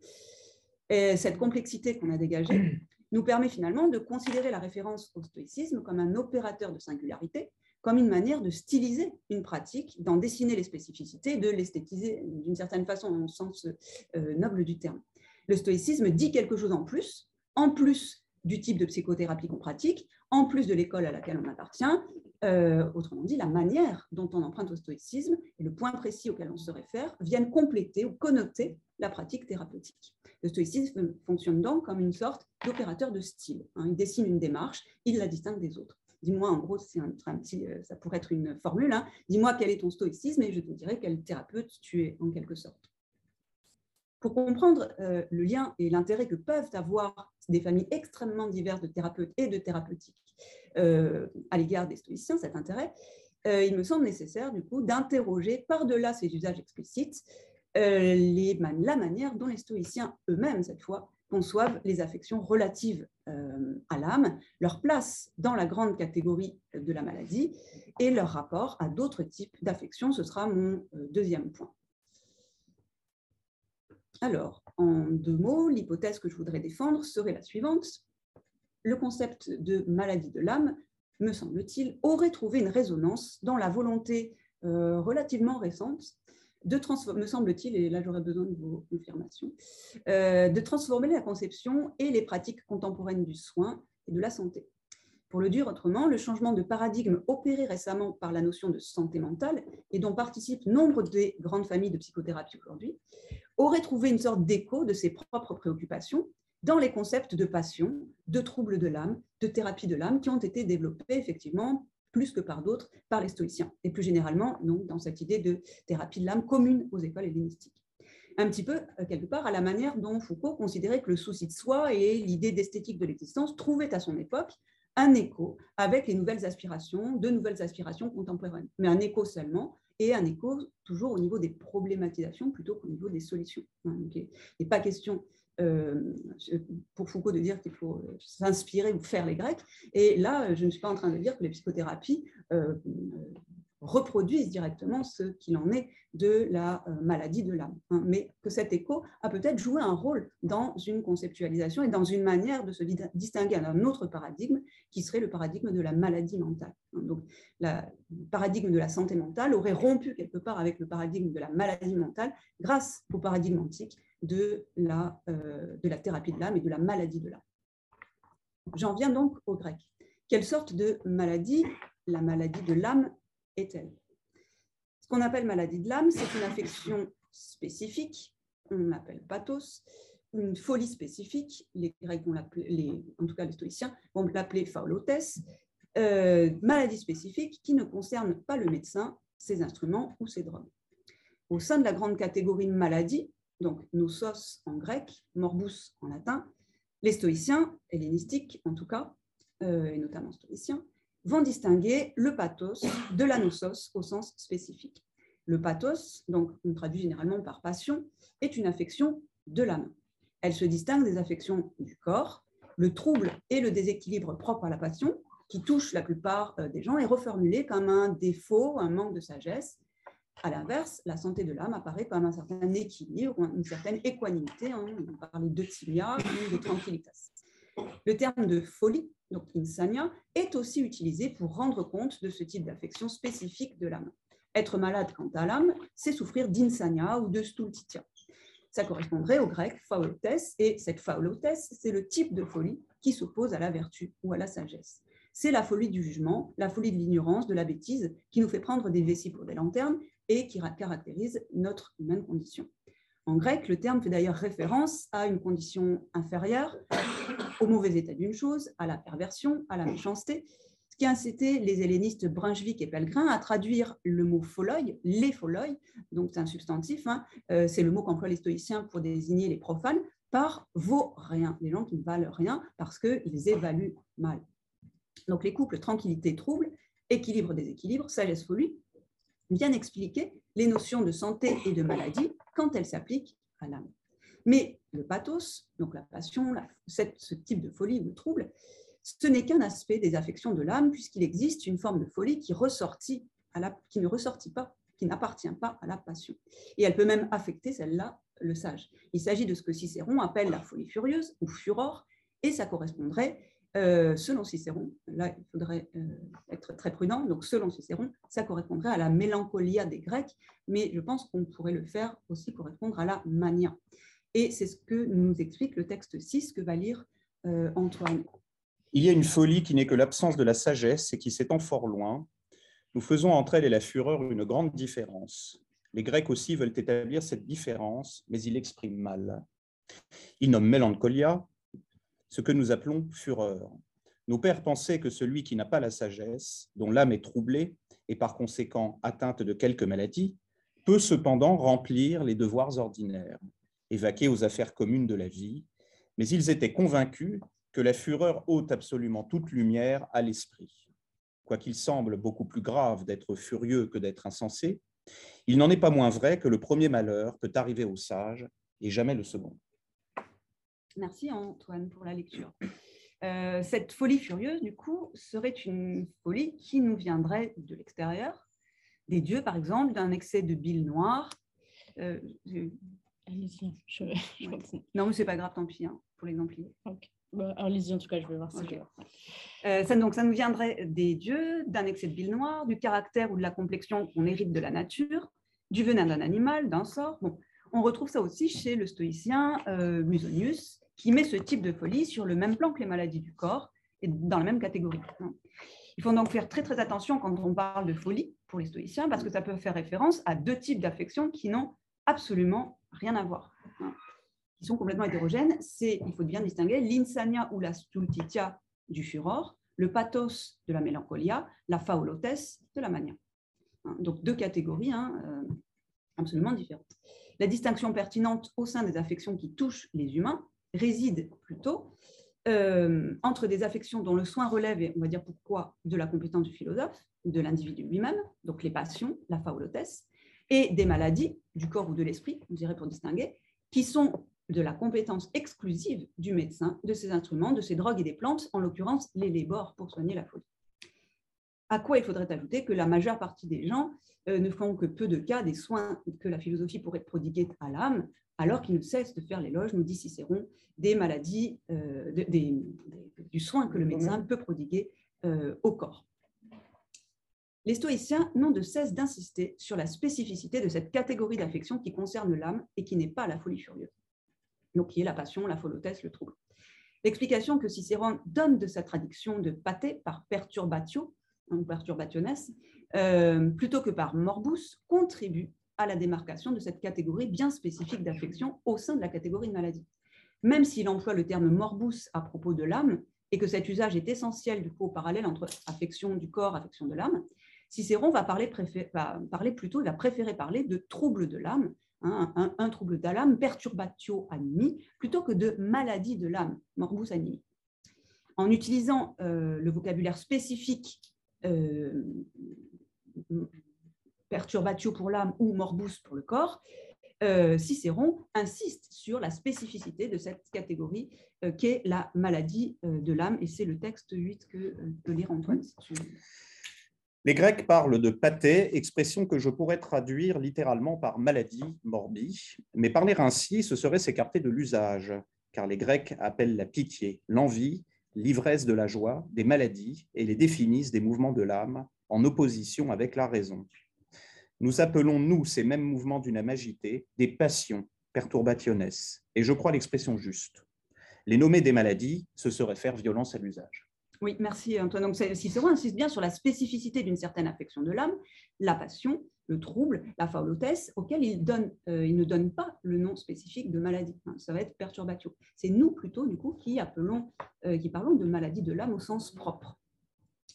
Et cette complexité qu'on a dégagée nous permet finalement de considérer la référence au stoïcisme comme un opérateur de singularité, comme une manière de styliser une pratique, d'en dessiner les spécificités, de l'esthétiser d'une certaine façon, le sens euh, noble du terme. Le stoïcisme dit quelque chose en plus, en plus du type de psychothérapie qu'on pratique, en plus de l'école à laquelle on appartient, euh, autrement dit, la manière dont on emprunte au stoïcisme et le point précis auquel on se réfère viennent compléter ou connoter la pratique thérapeutique. Le stoïcisme fonctionne donc comme une sorte d'opérateur de style. Hein. Il dessine une démarche, il la distingue des autres. Dis-moi, en gros, c'est un, petit, euh, ça pourrait être une formule. Hein. Dis-moi quel est ton stoïcisme et je te dirai quel thérapeute tu es en quelque sorte. Pour comprendre euh, le lien et l'intérêt que peuvent avoir des familles extrêmement diverses de thérapeutes et de thérapeutiques euh, à l'égard des stoïciens, cet intérêt, il me semble nécessaire du coup d'interroger par-delà ces usages explicites la manière dont les stoïciens eux-mêmes, cette fois, conçoivent les affections relatives euh, à l'âme, leur place dans la grande catégorie de la maladie et leur rapport à d'autres types d'affections. Ce sera mon euh, deuxième point. Alors, en deux mots, l'hypothèse que je voudrais défendre serait la suivante. Le concept de maladie de l'âme, me semble-t-il, aurait trouvé une résonance dans la volonté relativement récente de transformer, me semble-t-il, et là j'aurais besoin de vos confirmations, euh, de transformer la conception et les pratiques contemporaines du soin et de la santé. Pour le dire autrement, le changement de paradigme opéré récemment par la notion de santé mentale et dont participent nombre des grandes familles de psychothérapie aujourd'hui, aurait trouvé une sorte d'écho de ses propres préoccupations dans les concepts de passion, de troubles de l'âme, de thérapie de l'âme qui ont été développés effectivement plus que par d'autres, par les stoïciens, et plus généralement donc, dans cette idée de thérapie de l'âme commune aux écoles hellénistiques. Un petit peu, euh, quelque part, à la manière dont Foucault considérait que le souci de soi et l'idée d'esthétique de l'existence trouvaient à son époque un écho avec les nouvelles aspirations, de nouvelles aspirations contemporaines, mais un écho seulement, et un écho toujours au niveau des problématisations plutôt qu'au niveau des solutions. Hein, il n'est pas question euh, pour Foucault de dire qu'il faut euh, s'inspirer ou faire les Grecs. Et là, je ne suis pas en train de dire que les psychothérapies euh, reproduisent directement ce qu'il en est de la maladie de l'âme, hein, mais que cet écho a peut-être joué un rôle dans une conceptualisation et dans une manière de se distinguer d'un autre paradigme qui serait le paradigme de la maladie mentale. Hein. Donc, le paradigme de la santé mentale aurait rompu quelque part avec le paradigme de la maladie mentale grâce au paradigme antique de la, euh, de la thérapie de l'âme et de la maladie de l'âme. J'en viens donc au grec. Quelle sorte de maladie la maladie de l'âme est-elle? Ce qu'on appelle maladie de l'âme, c'est une affection spécifique, on l'appelle pathos, une folie spécifique, les Grecs vont l'appeler, en tout cas les stoïciens vont l'appeler phaulotes, euh, maladie spécifique qui ne concerne pas le médecin, ses instruments ou ses drogues. Au sein de la grande catégorie de maladies, donc nosos en grec, morbus en latin, les stoïciens, hellénistiques en tout cas, euh, et notamment stoïciens, vont distinguer le pathos de la nosos au sens spécifique. Le pathos, donc on traduit généralement par passion, est une affection de l'âme. Elle se distingue des affections du corps. Le trouble et le déséquilibre propre à la passion, qui touche la plupart euh, des gens, est reformulé comme un défaut, un manque de sagesse, à l'inverse, la santé de l'âme apparaît comme un certain équilibre, une certaine équanimité. Hein. on parle de timia ou de tranquillitas. Le terme de folie, donc insania, est aussi utilisé pour rendre compte de ce type d'affection spécifique de l'âme. Être malade quant à l'âme, c'est souffrir d'insania ou de stultitia. Ça correspondrait au grec faolotes, et cette faolotes, c'est le type de folie qui s'oppose à la vertu ou à la sagesse. C'est la folie du jugement, la folie de l'ignorance, de la bêtise, qui nous fait prendre des vessies pour des lanternes et qui caractérise notre humaine condition. En grec, le terme fait d'ailleurs référence à une condition inférieure, au mauvais état d'une chose, à la perversion, à la méchanceté. ce qui a incité les hellénistes Brunswick et Pellegrin à traduire le mot foloi, les foloi, donc c'est un substantif, hein, euh, c'est le mot qu'emploient les stoïciens pour désigner les profanes, par vaut rien, les gens qui ne valent rien parce qu'ils évaluent mal. Donc les couples tranquillité-trouble, équilibre-déséquilibre, sagesse-folie, viennent expliquer les notions de santé et de maladie quand elles s'appliquent à l'âme. Mais le pathos, donc la passion, ce type de folie ou de trouble, ce n'est qu'un aspect des affections de l'âme, puisqu'il existe une forme de folie qui, ressortit qui ne ressortit pas, qui n'appartient pas à la passion. Et elle peut même affecter celle-là, le sage. Il s'agit de ce que Cicéron appelle la folie furieuse ou furor, et ça correspondrait, euh, selon Cicéron, là il faudrait euh, être très prudent, donc selon Cicéron, ça correspondrait à la mélancolia des Grecs, mais je pense qu'on pourrait le faire aussi correspondre à la mania. Et c'est ce que nous explique le texte 6 que va lire euh, Antoine. Il y a une folie qui n'est que l'absence de la sagesse et qui s'étend fort loin. Nous faisons entre elle et la fureur une grande différence. Les Grecs aussi veulent établir cette différence, mais ils l'expriment mal. Ils nomment mélancolia ce que nous appelons fureur. Nos pères pensaient que celui qui n'a pas la sagesse, dont l'âme est troublée et par conséquent atteinte de quelque maladie, peut cependant remplir les devoirs ordinaires, évaquer aux affaires communes de la vie, mais ils étaient convaincus que la fureur ôte absolument toute lumière à l'esprit. Quoiqu'il semble beaucoup plus grave d'être furieux que d'être insensé, il n'en est pas moins vrai que le premier malheur peut arriver au sage et jamais le second. Merci Antoine pour la lecture. Euh, cette folie furieuse, du coup, serait une folie qui nous viendrait de l'extérieur, des dieux par exemple, d'un excès de bile noire. Euh, Allez-y, je, Non, mais c'est pas grave, tant pis, hein, pour l'exemplier. Bah, allez-y, en tout cas, je vais voir si euh, ça, donc, ça nous viendrait des dieux, d'un excès de bile noire, du caractère ou de la complexion qu'on hérite de la nature, du venin d'un animal, d'un sort. Bon, on retrouve ça aussi chez le stoïcien euh, Musonius, qui met ce type de folie sur le même plan que les maladies du corps et dans la même catégorie. Il faut donc faire très très attention quand on parle de folie pour les stoïciens, parce que ça peut faire référence à deux types d'affections qui n'ont absolument rien à voir sont complètement hétérogènes, c'est, il faut bien distinguer, l'insania ou la stultitia du furor, le pathos de la mélancolia, la faulotes de la mania. Donc deux catégories hein, euh, absolument différentes. La distinction pertinente au sein des affections qui touchent les humains réside plutôt euh, entre des affections dont le soin relève, et on va dire pourquoi, de la compétence du philosophe, de l'individu lui-même, donc les passions, la faulotes, et des maladies du corps ou de l'esprit, on dirait pour distinguer, qui sont de la compétence exclusive du médecin, de ses instruments, de ses drogues et des plantes, en l'occurrence les lébores pour soigner la folie. À quoi il faudrait ajouter que la majeure partie des gens euh, ne font que peu de cas des soins que la philosophie pourrait prodiguer à l'âme, alors qu'ils ne cessent de faire l'éloge, nous dit Cicéron, des maladies, euh, du soin que le médecin peut prodiguer euh, au corps. Les stoïciens n'ont de cesse d'insister sur la spécificité de cette catégorie d'affection qui concerne l'âme et qui n'est pas la folie furieuse donc qui est la passion, la folotesse, le trouble. L'explication que Cicéron donne de sa traduction de pathé par perturbatio, hein, ou perturbationes, euh, plutôt que par morbus, contribue à la démarcation de cette catégorie bien spécifique d'affection au sein de la catégorie de maladie. Même s'il emploie le terme morbus à propos de l'âme, et que cet usage est essentiel du coup au parallèle entre affection du corps, affection de l'âme, Cicéron va parler, va parler plutôt, il va préférer parler de trouble de l'âme, Hein, un, trouble de l'âme, perturbatio animi, plutôt que de maladie de l'âme, morbus animi. En utilisant euh, le vocabulaire spécifique euh, perturbatio pour l'âme ou morbus pour le corps, euh, Cicéron insiste sur la spécificité de cette catégorie qu'est la maladie de l'âme, et c'est le texte 8 que peut lire Antoine. Les Grecs parlent de pathé, expression que je pourrais traduire littéralement par maladie, morbi, mais parler ainsi, ce serait s'écarter de l'usage, car les Grecs appellent la pitié, l'envie, l'ivresse de la joie, des maladies, et les définissent des mouvements de l'âme en opposition avec la raison. Nous appelons, nous, ces mêmes mouvements d'une âme agitée, des passions, perturbationes, et je crois l'expression juste. Les nommer des maladies, ce serait faire violence à l'usage. Oui, merci Antoine. Donc Cicéron insiste bien sur la spécificité d'une certaine affection de l'âme, la passion, le trouble, la faulotesse, auquel euh, il ne donne pas le nom spécifique de maladie. Hein. ça va être perturbation. C'est nous plutôt, du coup, qui, appelons, euh, qui parlons de maladie de l'âme au sens propre.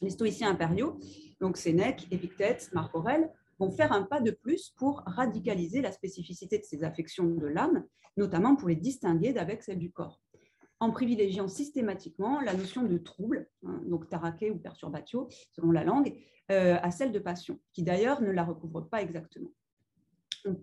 Les stoïciens impériaux, donc Sénèque, Épictète, Marc Aurèle, vont faire un pas de plus pour radicaliser la spécificité de ces affections de l'âme, notamment pour les distinguer d'avec celles du corps, en privilégiant systématiquement la notion de trouble, hein, donc taraké ou perturbatio, selon la langue, euh, à celle de passion, qui d'ailleurs ne la recouvre pas exactement.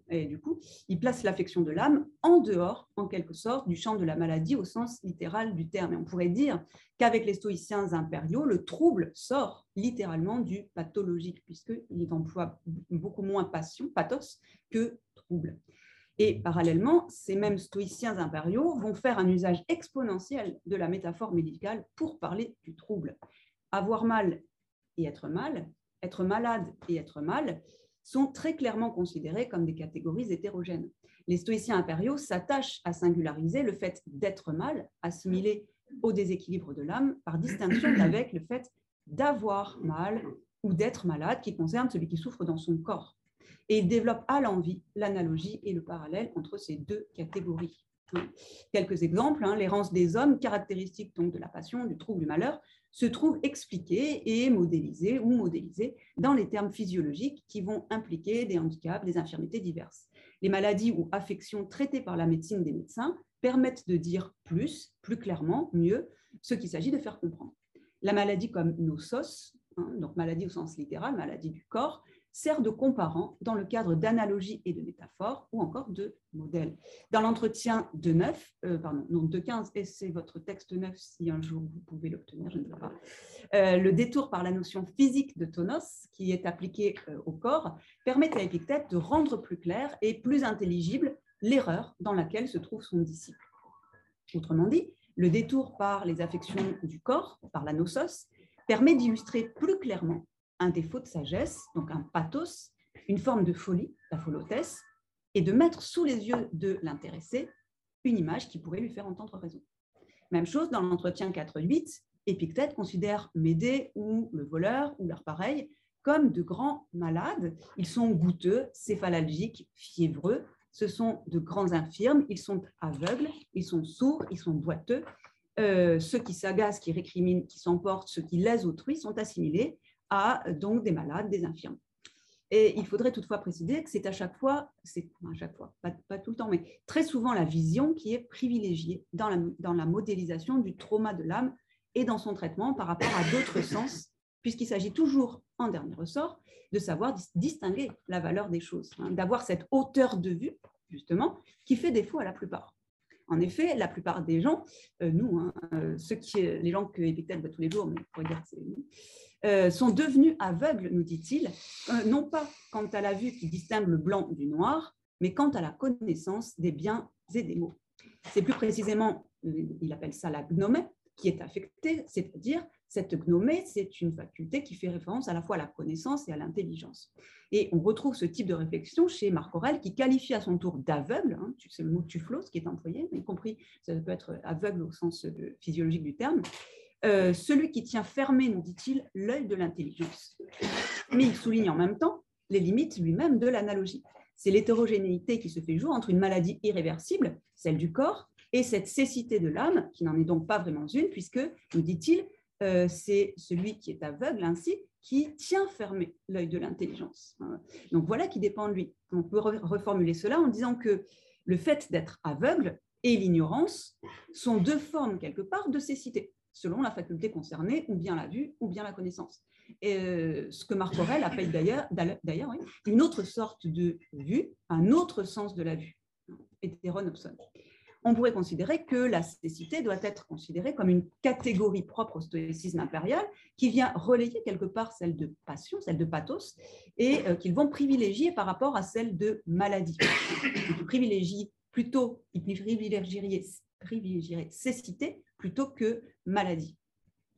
Et du coup, il place l'affection de l'âme en dehors, en quelque sorte, du champ de la maladie au sens littéral du terme. Et on pourrait dire qu'avec les stoïciens impériaux, le trouble sort littéralement du pathologique, puisqu'il emploie beaucoup moins passion, pathos, que trouble. Et parallèlement, ces mêmes stoïciens impériaux vont faire un usage exponentiel de la métaphore médicale pour parler du trouble. Avoir mal et être mal, être malade et être mal, sont très clairement considérés comme des catégories hétérogènes. Les stoïciens impériaux s'attachent à singulariser le fait d'être mal, assimilé au déséquilibre de l'âme, par distinction avec le fait d'avoir mal ou d'être malade, qui concerne celui qui souffre dans son corps. Et ils développent à l'envie l'analogie et le parallèle entre ces deux catégories. Quelques exemples, hein, l'errance des hommes, caractéristique donc de la passion, du trouble, du malheur, se trouve expliqué et modélisé ou modélisé dans les termes physiologiques qui vont impliquer des handicaps, des infirmités diverses. Les maladies ou affections traitées par la médecine des médecins permettent de dire plus, plus clairement, mieux, ce qu'il s'agit de faire comprendre. La maladie comme nosos, hein, donc maladie au sens littéral, maladie du corps, sert de comparant dans le cadre d'analogies et de métaphores ou encore de modèles. Dans l'entretien de 9, euh, pardon, non, de 15, et c'est votre texte 9 si un jour vous pouvez l'obtenir, je ne sais pas, euh, le détour par la notion physique de tonos qui est appliquée euh, au corps permet à Épictète de rendre plus clair et plus intelligible l'erreur dans laquelle se trouve son disciple. Autrement dit, le détour par les affections du corps, par la nosos, permet d'illustrer plus clairement un défaut de sagesse, donc un pathos, une forme de folie, la folotesse, et de mettre sous les yeux de l'intéressé une image qui pourrait lui faire entendre raison. Même chose dans l'entretien 4-8, Épictète considère Médée ou le voleur ou leur pareil comme de grands malades. Ils sont goûteux, céphalalgiques, fiévreux. Ce sont de grands infirmes. Ils sont aveugles, ils sont sourds, ils sont boiteux. Euh, ceux qui s'agacent, qui récriminent, qui s'emportent, ceux qui lèsent autrui sont assimilés à donc des malades, des infirmes. Et il faudrait toutefois préciser que c'est à chaque fois, c'est à chaque fois, pas, tout le temps, mais très souvent la vision qui est privilégiée dans la, dans la modélisation du trauma de l'âme et dans son traitement par rapport à d'autres sens, puisqu'il s'agit toujours, en dernier ressort, de savoir distinguer la valeur des choses, hein, d'avoir cette hauteur de vue, justement, qui fait défaut à la plupart. En effet, la plupart des gens, euh, nous, hein, euh, ceux qui, les gens que Épictète voit tous les jours, mais on pourrait dire que c'est nous, euh, sont devenus aveugles, nous dit-il, euh, non pas quant à la vue qui distingue le blanc du noir, mais quant à la connaissance des biens et des maux. C'est plus précisément, euh, il appelle ça la gnomée, qui est affectée, c'est-à-dire cette gnomée, c'est une faculté qui fait référence à la fois à la connaissance et à l'intelligence. Et on retrouve ce type de réflexion chez Marc Aurèle, qui qualifie à son tour d'aveugle, hein, c'est le mot tuflos qui est employé, y compris, ça peut être aveugle au sens physiologique du terme, euh, celui qui tient fermé, nous dit-il, l'œil de l'intelligence. Mais il souligne en même temps les limites lui-même de l'analogie. C'est l'hétérogénéité qui se fait jour entre une maladie irréversible, celle du corps, et cette cécité de l'âme, qui n'en est donc pas vraiment une, puisque, nous dit-il, euh, c'est celui qui est aveugle ainsi qui tient fermé l'œil de l'intelligence. Donc voilà qui dépend de lui. On peut reformuler cela en disant que le fait d'être aveugle et l'ignorance sont deux formes quelque part de cécité selon la faculté concernée, ou bien la vue, ou bien la connaissance. Et euh, ce que Marc Aurèle appelle d'ailleurs, une autre sorte de vue, un autre sens de la vue, hétéronopson. On pourrait considérer que la cécité doit être considérée comme une catégorie propre au stoïcisme impérial qui vient relayer quelque part celle de passion, celle de pathos, et euh, qu'ils vont privilégier par rapport à celle de maladie. Ils privilégient plutôt, ils privilégieraient, cécité plutôt que maladie.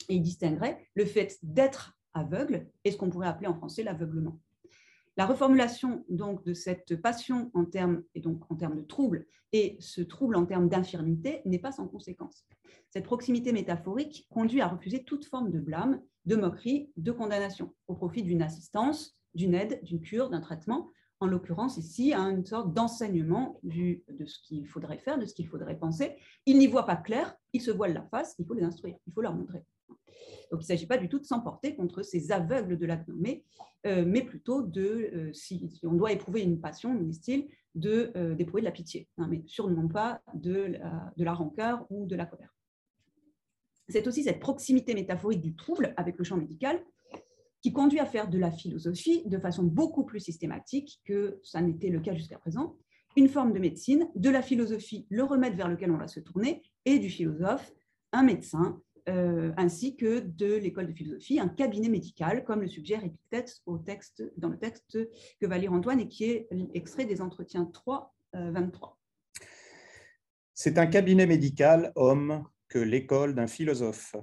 Il distinguerait le fait d'être aveugle et ce qu'on pourrait appeler en français l'aveuglement. La reformulation donc de cette passion en termes et donc en termes de trouble et ce trouble en termes d'infirmité n'est pas sans conséquence. Cette proximité métaphorique conduit à refuser toute forme de blâme, de moquerie, de condamnation au profit d'une assistance, d'une aide, d'une cure, d'un traitement, en l'occurrence ici, à une sorte d'enseignement de ce qu'il faudrait faire, de ce qu'il faudrait penser. Ils n'y voient pas clair, ils se voilent la face, il faut les instruire, il faut leur montrer. Donc il ne s'agit pas du tout de s'emporter contre ces aveugles de l'agnomée, euh, mais plutôt de, euh, si, on doit éprouver une passion, disent-ils, de, d'éprouver de la pitié, hein, mais sûrement pas de la, de la rancœur ou de la colère. C'est aussi cette proximité métaphorique du trouble avec le champ médical qui conduit à faire de la philosophie de façon beaucoup plus systématique que ça n'était le cas jusqu'à présent, une forme de médecine, de la philosophie, le remède vers lequel on va se tourner, et du philosophe, un médecin, euh, ainsi que de l'école de philosophie, un cabinet médical, comme le suggère Épictète au texte, dans le texte que va lire Antoine et qui est extrait des entretiens 3, 23. Euh, C'est un cabinet médical, homme, que l'école d'un philosophe.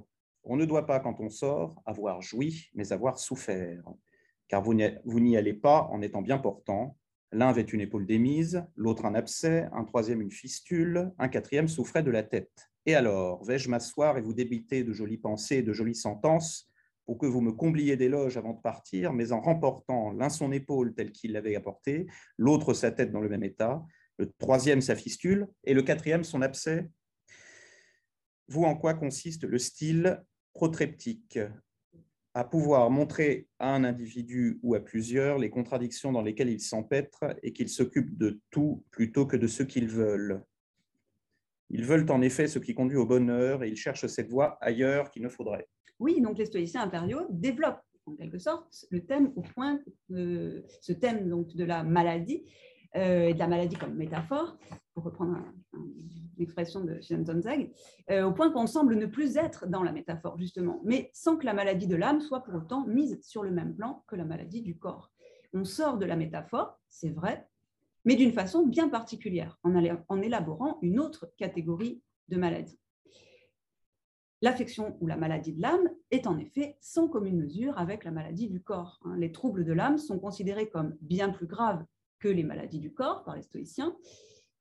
On ne doit pas, quand on sort, avoir joui, mais avoir souffert, car vous n'y allez pas en étant bien portant. L'un avait une épaule démise, l'autre un abcès, un troisième une fistule, un quatrième souffrait de la tête. Et alors, vais-je m'asseoir et vous débiter de jolies pensées et de jolies sentences pour que vous me combliez d'éloges avant de partir, mais en remportant l'un son épaule telle qu'il l'avait apportée, l'autre sa tête dans le même état, le troisième sa fistule et le quatrième son abcès? Vous, en quoi consiste le style protreptique à pouvoir montrer à un individu ou à plusieurs les contradictions dans lesquelles ils s'empêtrent et qu'ils s'occupent de tout plutôt que de ce qu'ils veulent. Ils veulent en effet ce qui conduit au bonheur et ils cherchent cette voie ailleurs qu'il ne faudrait. Oui, donc les stoïciens impériaux développent en quelque sorte le thème au point, de, ce thème donc de la maladie euh, et de la maladie comme métaphore, pour reprendre une expression de Zag, euh, au point qu'on semble ne plus être dans la métaphore, justement, mais sans que la maladie de l'âme soit pour autant mise sur le même plan que la maladie du corps. On sort de la métaphore, c'est vrai, mais d'une façon bien particulière, en, élaborant une autre catégorie de maladie. L'affection ou la maladie de l'âme est en effet sans commune mesure avec la maladie du corps. Hein. Les troubles de l'âme sont considérés comme bien plus graves que les maladies du corps par les stoïciens,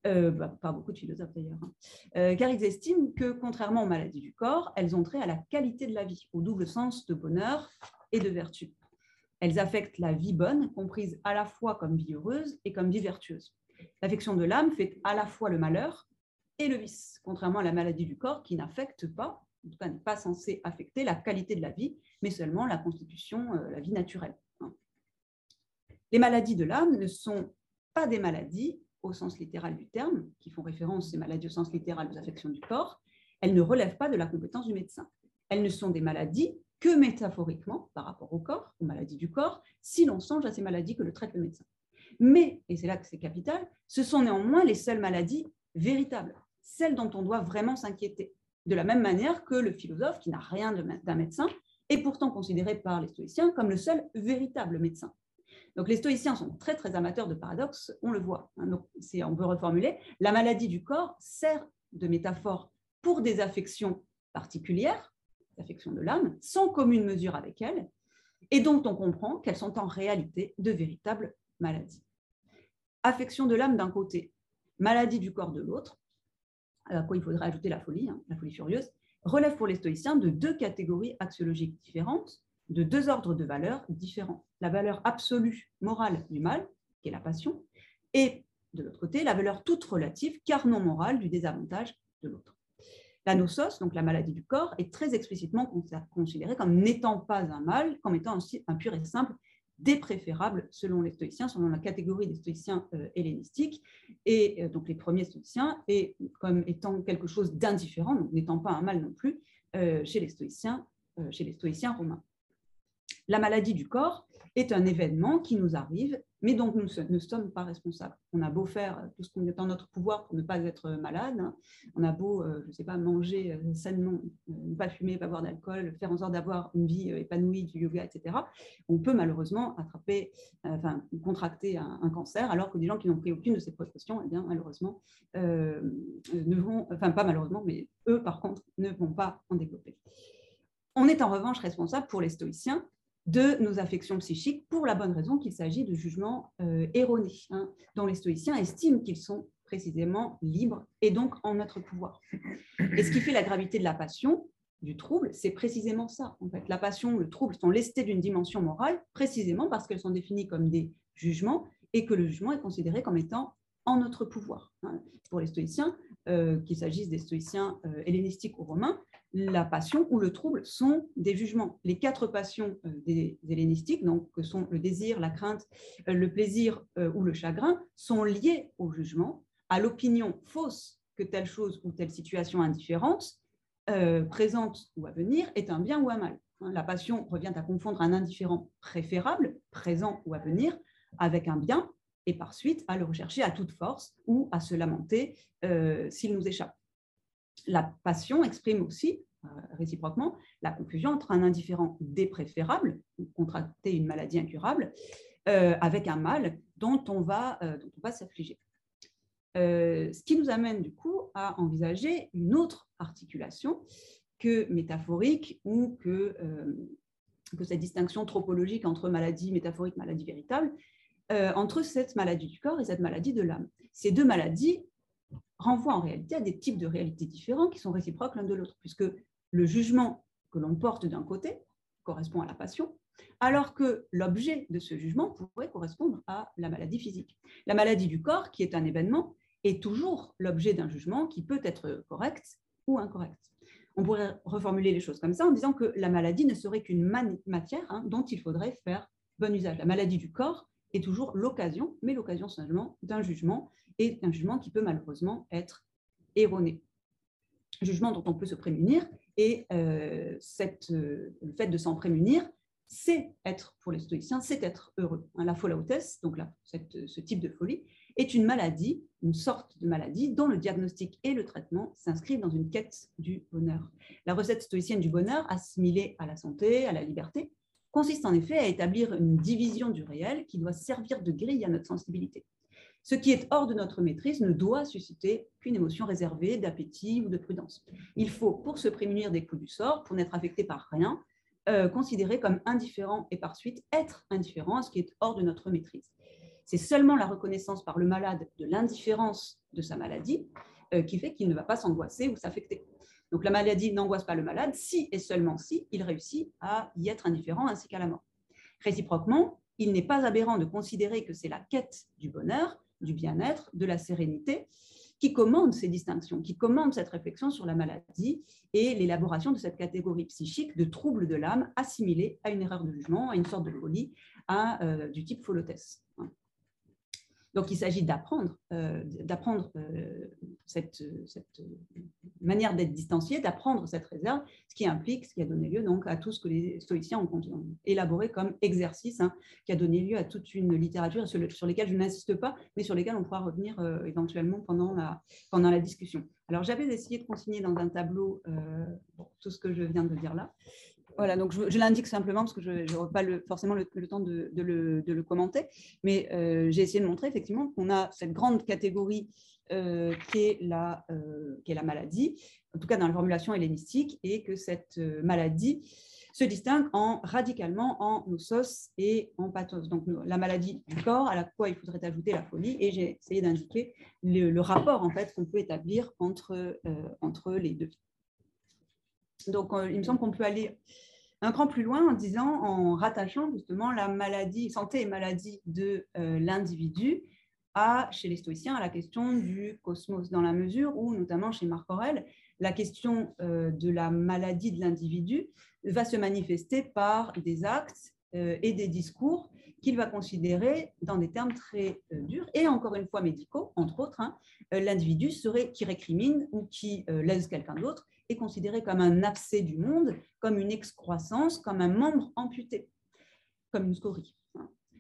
euh, bah, pas beaucoup de philosophes d'ailleurs, hein. euh, car ils estiment que contrairement aux maladies du corps, elles ont trait à la qualité de la vie, au double sens de bonheur et de vertu. Elles affectent la vie bonne, comprise à la fois comme vie heureuse et comme vie vertueuse. L'affection de l'âme fait à la fois le malheur et le vice, contrairement à la maladie du corps qui n'affecte pas, en tout cas n'est pas censée affecter la qualité de la vie, mais seulement la constitution, euh, la vie naturelle. Les maladies de l'âme ne sont pas des maladies au sens littéral du terme, qui font référence, ces maladies au sens littéral aux affections du corps, elles ne relèvent pas de la compétence du médecin. Elles ne sont des maladies que métaphoriquement par rapport au corps, aux maladies du corps, si l'on songe à ces maladies que le traite le médecin. Mais, et c'est là que c'est capital, ce sont néanmoins les seules maladies véritables, celles dont on doit vraiment s'inquiéter. De la même manière que le philosophe, qui n'a rien d'un médecin, est pourtant considéré par les stoïciens comme le seul véritable médecin. Donc les stoïciens sont très amateurs de paradoxes, on le voit. Hein. on peut reformuler, la maladie du corps sert de métaphore pour des affections particulières, affections de l'âme, sans commune mesure avec elles, et dont on comprend qu'elles sont en réalité de véritables maladies. Affection de l'âme d'un côté, maladie du corps de l'autre, à quoi il faudrait ajouter la folie, hein, la folie furieuse, relève pour les stoïciens de deux catégories axiologiques différentes, de deux ordres de valeurs différents. La valeur absolue morale du mal, qui est la passion, et de l'autre côté, la valeur toute relative, car non morale, du désavantage de l'autre. La nosos, donc la maladie du corps, est très explicitement considérée comme n'étant pas un mal, comme étant un pur et simple dépréférable selon les stoïciens, selon la catégorie des stoïciens euh, hellénistiques, et euh, donc les premiers stoïciens, et comme étant quelque chose d'indifférent, donc n'étant pas un mal non plus, euh, chez les stoïciens romains. La maladie du corps est un événement qui nous arrive, mais dont nous ne sommes pas responsables. On a beau faire tout ce qu'on est en notre pouvoir pour ne pas être malade, on a beau, euh, je ne sais pas, manger euh, sainement, euh, ne pas fumer, pas boire d'alcool, faire en sorte d'avoir une vie épanouie, du yoga, etc. On peut malheureusement attraper, enfin, contracter un, cancer, alors que des gens qui n'ont pris aucune de ces précautions, eh bien, malheureusement, ne vont, enfin, pas malheureusement, mais eux, par contre, ne vont pas en développer. On est en revanche responsable pour les stoïciens de nos affections psychiques pour la bonne raison qu'il s'agit de jugements euh, erronés, hein, dont les stoïciens estiment qu'ils sont précisément libres et donc en notre pouvoir. Et ce qui fait la gravité de la passion, du trouble, c'est précisément ça. En fait, la passion, le trouble sont lestés d'une dimension morale, précisément parce qu'elles sont définies comme des jugements et que le jugement est considéré comme étant en notre pouvoir. Hein. Pour les stoïciens, euh, qu'il s'agisse des stoïciens euh, hellénistiques ou romains, la passion ou le trouble sont des jugements. Les quatre passions euh, des hellénistiques, donc que sont le désir, la crainte, euh, le plaisir euh, ou le chagrin, sont liés au jugement, à l'opinion fausse que telle chose ou telle situation indifférente, présente ou à venir, est un bien ou un mal. Hein, la passion revient à confondre un indifférent préférable, présent ou à venir, avec un bien, et par suite à le rechercher à toute force ou à se lamenter s'il nous échappe la passion exprime aussi euh, réciproquement la confusion entre un indifférent dépréférable, contracter une maladie incurable, euh, avec un mal dont on va, euh, va s'affliger. ce qui nous amène du coup à envisager une autre articulation que métaphorique ou que, que cette distinction tropologique entre maladie métaphorique, maladie véritable, entre cette maladie du corps et cette maladie de l'âme. Ces deux maladies renvoie en réalité à des types de réalités différents qui sont réciproques l'un de l'autre, puisque le jugement que l'on porte d'un côté correspond à la passion, alors que l'objet de ce jugement pourrait correspondre à la maladie physique. La maladie du corps, qui est un événement, est toujours l'objet d'un jugement qui peut être correct ou incorrect. On pourrait reformuler les choses comme ça en disant que la maladie ne serait qu'une matière hein, dont il faudrait faire bon usage. La maladie du corps est toujours l'occasion, mais l'occasion seulement d'un jugement et un jugement qui peut malheureusement être erroné. Jugement dont on peut se prémunir et euh, cette, euh, le fait de s'en prémunir, c'est être, pour les stoïciens, c'est être heureux. Hein, la folautesse, donc là, ce type de folie, est une maladie, une sorte de maladie dont le diagnostic et le traitement s'inscrivent dans une quête du bonheur. La recette stoïcienne du bonheur, assimilée à la santé, à la liberté, consiste en effet à établir une division du réel qui doit servir de grille à notre sensibilité. Ce qui est hors de notre maîtrise ne doit susciter qu'une émotion réservée d'appétit ou de prudence. Il faut, pour se prémunir des coups du sort, pour n'être affecté par rien, euh, considérer comme indifférent et par suite être indifférent à ce qui est hors de notre maîtrise. C'est seulement la reconnaissance par le malade de l'indifférence de sa maladie euh, qui fait qu'il ne va pas s'angoisser ou s'affecter. Donc la maladie n'angoisse pas le malade si et seulement si il réussit à y être indifférent ainsi qu'à la mort. Réciproquement, il n'est pas aberrant de considérer que c'est la quête du bonheur du bien-être, de la sérénité, qui commande ces distinctions, qui commande cette réflexion sur la maladie et l'élaboration de cette catégorie psychique de troubles de l'âme assimilés à une erreur de jugement, à une sorte de folie, à, euh, du type folotesse. Donc, il s'agit d'apprendre, euh, d'apprendre euh, cette, manière d'être distancié, d'apprendre cette réserve, ce qui implique, ce qui a donné lieu donc à tout ce que les stoïciens ont, élaboré comme exercice, hein, qui a donné lieu à toute une littérature sur, sur lesquelles je n'insiste pas, mais sur lesquelles on pourra revenir euh, éventuellement pendant la discussion. Alors, j'avais essayé de consigner dans un tableau tout ce que je viens de dire là. Voilà, donc je, l'indique simplement parce que je n'aurai pas forcément le, temps de, le, commenter, mais euh, j'ai essayé de montrer effectivement qu'on a cette grande catégorie euh, qui, est la, euh, qui est la maladie, en tout cas dans la formulation hellénistique, et que cette maladie se distingue en, radicalement en nosos et en pathos. Donc la maladie du corps, à la quoi il faudrait ajouter la folie, et j'ai essayé d'indiquer le, rapport en fait qu'on peut établir entre les deux. Donc, il me semble qu'on peut aller un cran plus loin en disant, en rattachant justement la maladie, santé et maladie de euh, l'individu à, chez les stoïciens, à la question du cosmos, dans la mesure où, notamment chez Marc Aurèle, la question euh, de la maladie de l'individu va se manifester par des actes euh, et des discours qu'il va considérer dans des termes très durs et encore une fois médicaux, entre autres, hein, l'individu serait qui récrimine ou qui laisse quelqu'un d'autre est considéré comme un abcès du monde, comme une excroissance, comme un membre amputé, comme une scorie.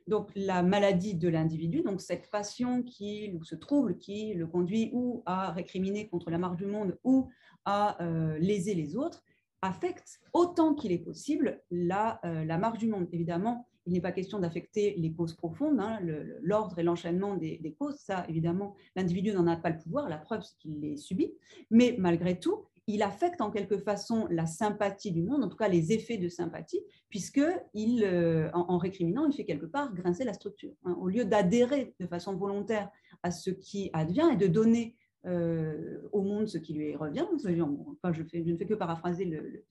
Donc la maladie de l'individu, donc cette passion qui, ou ce trouble qui le conduit ou à récriminer contre la marge du monde ou à euh, léser les autres, affecte autant qu'il est possible la, euh, la marge du monde. Évidemment, il n'est pas question d'affecter les causes profondes, hein, l'ordre et l'enchaînement des, des, causes. Ça, évidemment, l'individu n'en a pas le pouvoir. La preuve, c'est qu'il les subit. Mais malgré tout, il affecte en quelque façon la sympathie du monde, en tout cas les effets de sympathie, puisque euh, en, récriminant, il fait quelque part grincer la structure. Hein. Au lieu d'adhérer de façon volontaire à ce qui advient et de donner euh, au monde ce qui lui revient. Je, ne fais que paraphraser le,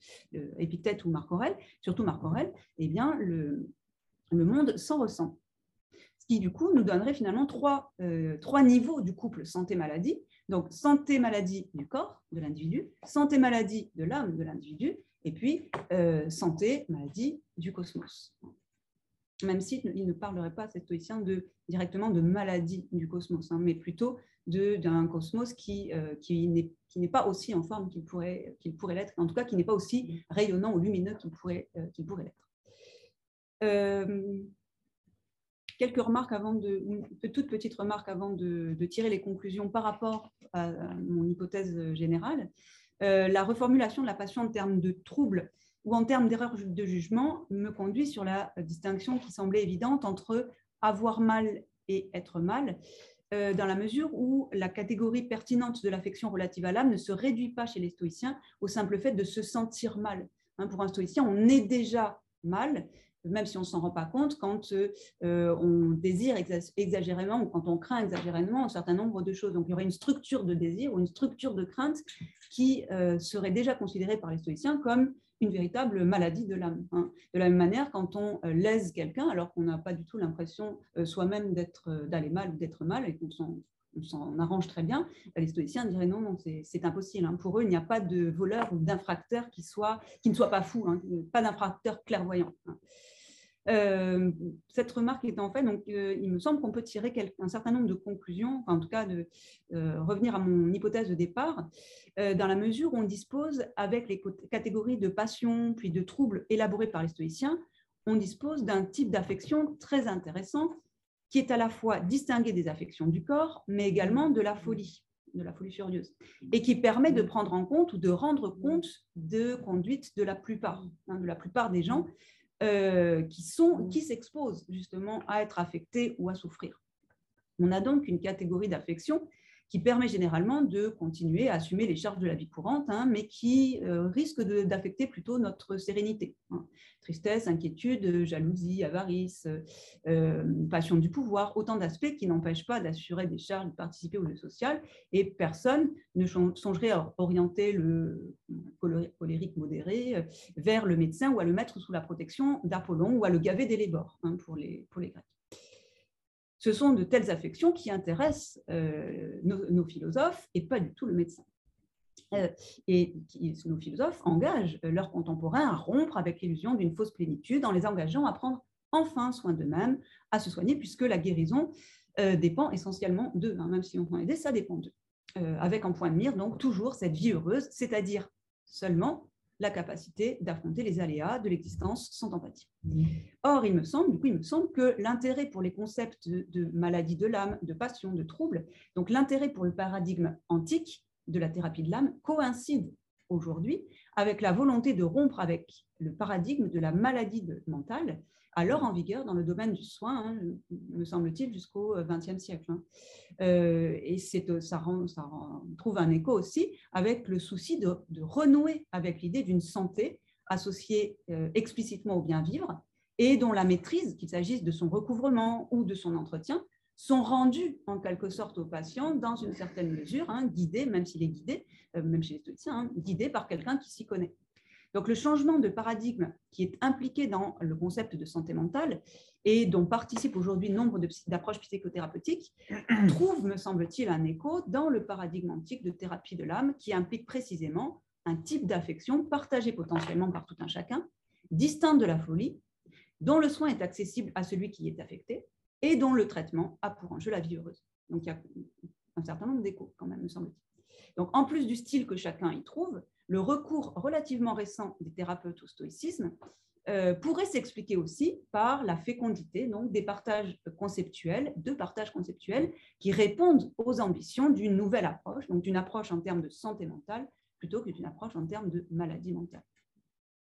ou Marc Aurèle, surtout Marc Aurèle, eh bien, le, monde s'en ressent. ce qui du coup nous donnerait finalement trois, euh, trois niveaux du couple santé-maladie. Donc santé-maladie du corps de l'individu, santé-maladie de l'âme de l'individu, et puis euh, santé-maladie du cosmos. Même s'il ne parlerait pas, cet stoïcien, de, directement de maladie du cosmos, hein, mais plutôt d'un cosmos qui, euh, qui n'est pas aussi en forme qu'il pourrait, qu'il pourrait l'être, en tout cas qui n'est pas aussi rayonnant ou lumineux qu'il pourrait, qu'il pourrait l'être. Euh, quelques remarques avant de, toute petite remarque avant de, tirer les conclusions par rapport à, mon hypothèse générale. Euh, la reformulation de la passion en termes de troubles ou en termes d'erreur de jugement me conduit sur la distinction qui semblait évidente entre avoir mal et être mal, euh, dans la mesure où la catégorie pertinente de l'affection relative à l'âme ne se réduit pas chez les stoïciens au simple fait de se sentir mal. Hein, pour un stoïcien, on est déjà mal, même si on ne s'en rend pas compte, quand euh, on désire exagérément ou quand on craint exagérément un certain nombre de choses. Donc, il y aurait une structure de désir ou une structure de crainte qui euh, serait déjà considérée par les stoïciens comme une véritable maladie de l'âme. Hein. De la même manière, quand on euh, lèse quelqu'un, alors qu'on n'a pas du tout l'impression soi-même d'aller mal ou d'être mal, et qu'on s'en arrange très bien, les stoïciens diraient non, non, c'est impossible. Hein. Pour eux, il n'y a pas de voleur ou d'infracteur qui, soit, qui ne soit pas fou, hein. pas d'infracteur clairvoyant. Euh, cette remarque étant faite, donc, euh, il me semble qu'on peut tirer un certain nombre de conclusions, en tout cas de euh, revenir à mon hypothèse de départ, dans la mesure où on dispose, avec les catégories de passion puis de troubles élaborés par les stoïciens, on dispose d'un type d'affection très intéressant qui est à la fois distingué des affections du corps, mais également de la folie de la folie furieuse, et qui permet de prendre en compte ou de rendre compte de conduite de la plupart, hein, de la plupart des gens, euh, qui sont qui s'exposent justement à être affectés ou à souffrir. On a donc une catégorie d'affection qui permet généralement de continuer à assumer les charges de la vie courante, hein, mais qui euh, risque d'affecter plutôt notre sérénité. Hein. Tristesse, inquiétude, jalousie, avarice, euh, passion du pouvoir, autant d'aspects qui n'empêchent pas d'assurer des charges, de participer au jeu social, et personne ne songerait à orienter le colérique modéré euh, vers le médecin ou à le mettre sous la protection d'Apollon ou à le gaver lébores hein, les, pour les Grecs ce sont de telles affections qui intéressent euh, nos, philosophes et pas du tout le médecin. Euh, et nos philosophes engagent leurs contemporains à rompre avec l'illusion d'une fausse plénitude en les engageant à prendre enfin soin d'eux-mêmes, à se soigner, puisque la guérison euh, dépend essentiellement d'eux, hein, même si on peut aider, ça dépend d'eux. avec en point de mire, donc, toujours cette vie heureuse, c'est-à-dire seulement la capacité d'affronter les aléas de l'existence sans empathie. Or, il me semble, du coup, il me semble que l'intérêt pour les concepts de, maladie de l'âme, de passion, de trouble, donc l'intérêt pour le paradigme antique de la thérapie de l'âme coïncide aujourd'hui avec la volonté de rompre avec le paradigme de la maladie mentale alors en vigueur dans le domaine du soin, hein, me semble-t-il, jusqu'au XXe siècle. Hein. Euh, et euh, ça, trouve un écho aussi avec le souci de, renouer avec l'idée d'une santé associée euh, explicitement au bien vivre et dont la maîtrise, qu'il s'agisse de son recouvrement ou de son entretien, sont rendues en quelque sorte au patient dans une certaine mesure, hein, même s'il est guidé, même chez les stoïciens, guidé par quelqu'un qui s'y connaît. Donc le changement de paradigme qui est impliqué dans le concept de santé mentale et dont participent aujourd'hui nombre d'approches psychothérapeutiques trouve, me semble-t-il, un écho dans le paradigme antique de thérapie de l'âme qui implique précisément un type d'affection partagé potentiellement par tout un chacun, distinct de la folie, dont le soin est accessible à celui qui est affecté et dont le traitement a pour enjeu la vie heureuse. Donc il y a un certain nombre d'échos quand même, me semble-t-il. Donc en plus du style que chacun y trouve, le recours relativement récent des thérapeutes au stoïcisme euh, pourrait s'expliquer aussi par la fécondité donc, des partages conceptuels, de partages conceptuels qui répondent aux ambitions d'une nouvelle approche, donc d'une approche en termes de santé mentale plutôt que d'une approche en termes de maladie mentale.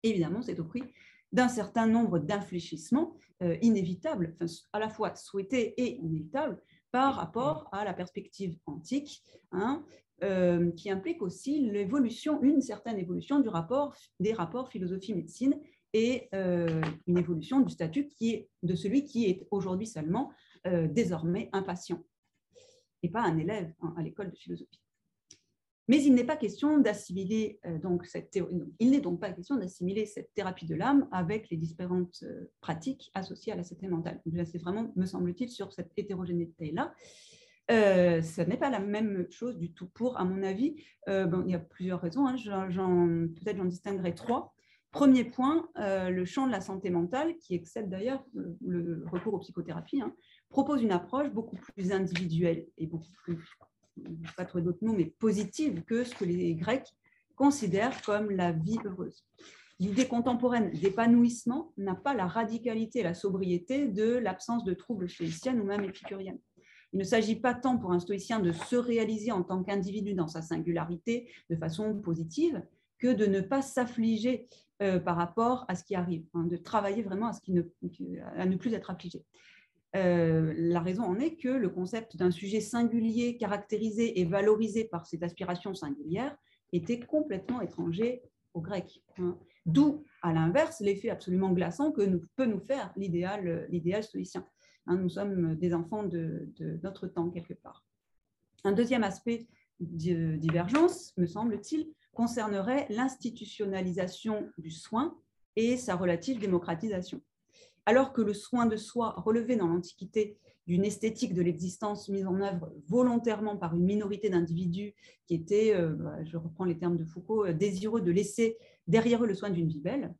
Évidemment, c'est au prix d'un certain nombre d'infléchissements euh, inévitables, à la fois souhaités et inévitables, par rapport à la perspective antique, hein, euh, qui implique aussi l'évolution, une certaine évolution du rapport, des rapports philosophie-médecine et euh, une évolution du statut qui est, de celui qui est aujourd'hui seulement euh, désormais un patient et pas un élève hein, à l'école de philosophie. Mais il n'est pas question d'assimiler donc cette théorie. Il n'est donc pas question d'assimiler cette thérapie de l'âme avec les différentes pratiques associées à la santé mentale. c'est vraiment, me semble-t-il, sur cette hétérogénéité-là. Euh, ce n'est pas la même chose du tout. Pour, à mon avis, bon, il y a plusieurs raisons. Hein. Peut-être j'en distinguerai trois. Premier point, le champ de la santé mentale, qui excède d'ailleurs le recours aux psychothérapies, hein, propose une approche beaucoup plus individuelle et beaucoup plus pas trouver d'autres mots, mais positive que ce que les Grecs considèrent comme la vie heureuse. L'idée contemporaine d'épanouissement n'a pas la radicalité et la sobriété de l'absence de troubles stoïciennes ou même épicuriennes. Il ne s'agit pas tant pour un stoïcien de se réaliser en tant qu'individu dans sa singularité de façon positive que de ne pas s'affliger euh, par rapport à ce qui arrive, hein, de travailler vraiment à, ce qui ne, à plus être affligé. Euh, la raison en est que le concept d'un sujet singulier, caractérisé et valorisé par cette aspiration singulière était complètement étranger aux Grecs. Hein. D'où, à l'inverse, l'effet absolument glaçant que peut nous faire l'idéal stoïcien. Hein. nous sommes des enfants de, notre temps, quelque part. Un deuxième aspect de divergence, me semble-t-il, concernerait l'institutionnalisation du soin et sa relative démocratisation alors que le soin de soi relevait dans l'Antiquité d'une esthétique de l'existence mise en œuvre volontairement par une minorité d'individus qui étaient, euh, bah, je reprends les termes de Foucault, euh, désireux de laisser derrière eux le soin d'une vie belle,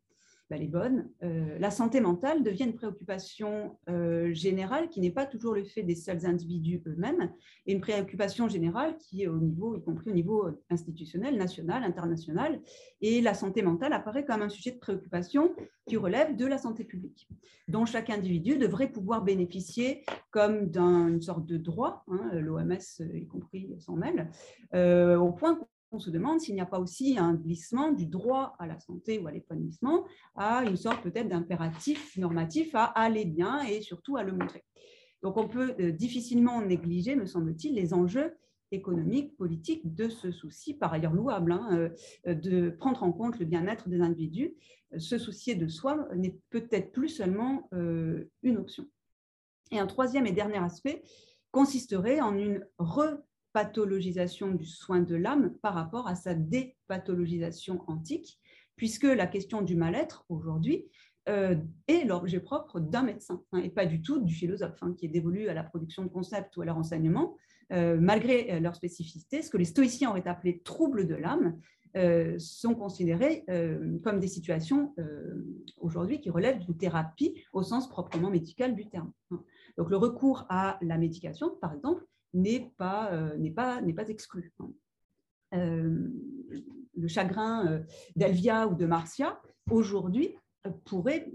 bah, les bonnes, euh, la santé mentale devient une préoccupation euh, générale qui n'est pas toujours le fait des seuls individus eux-mêmes, et une préoccupation générale qui est au niveau, y compris au niveau institutionnel, national, international, et la santé mentale apparaît comme un sujet de préoccupation qui relève de la santé publique, dont chaque individu devrait pouvoir bénéficier comme d'une sorte de droit, hein, l'OMS y compris s'en mêle, euh, au point on se demande s'il n'y a pas aussi un glissement du droit à la santé ou à l'épanouissement à une sorte peut-être d'impératif normatif à aller bien et surtout à le montrer. Donc on peut euh, difficilement négliger, me semble-t-il, les enjeux économiques, politiques de ce souci, par ailleurs louable, hein, euh, de prendre en compte le bien-être des individus. Se soucier de soi n'est peut-être plus seulement euh, une option. Et un troisième et dernier aspect consisterait en une re pathologisation du soin de l'âme par rapport à sa dépathologisation antique, puisque la question du mal-être aujourd'hui euh, est l'objet propre d'un médecin hein, et pas du tout du philosophe hein, qui est dévolu à la production de concepts ou à leur enseignement, euh, malgré euh, leur spécificité. Ce que les stoïciens auraient appelé troubles de l'âme sont considérés comme des situations aujourd'hui qui relèvent d'une thérapie au sens proprement médical du terme. Hein. Donc le recours à la médication, par exemple, n'est pas, euh, n'est pas, n'est pas exclu. Hein. Euh, le chagrin euh, d'Elvia ou de Marcia, aujourd'hui, pourrait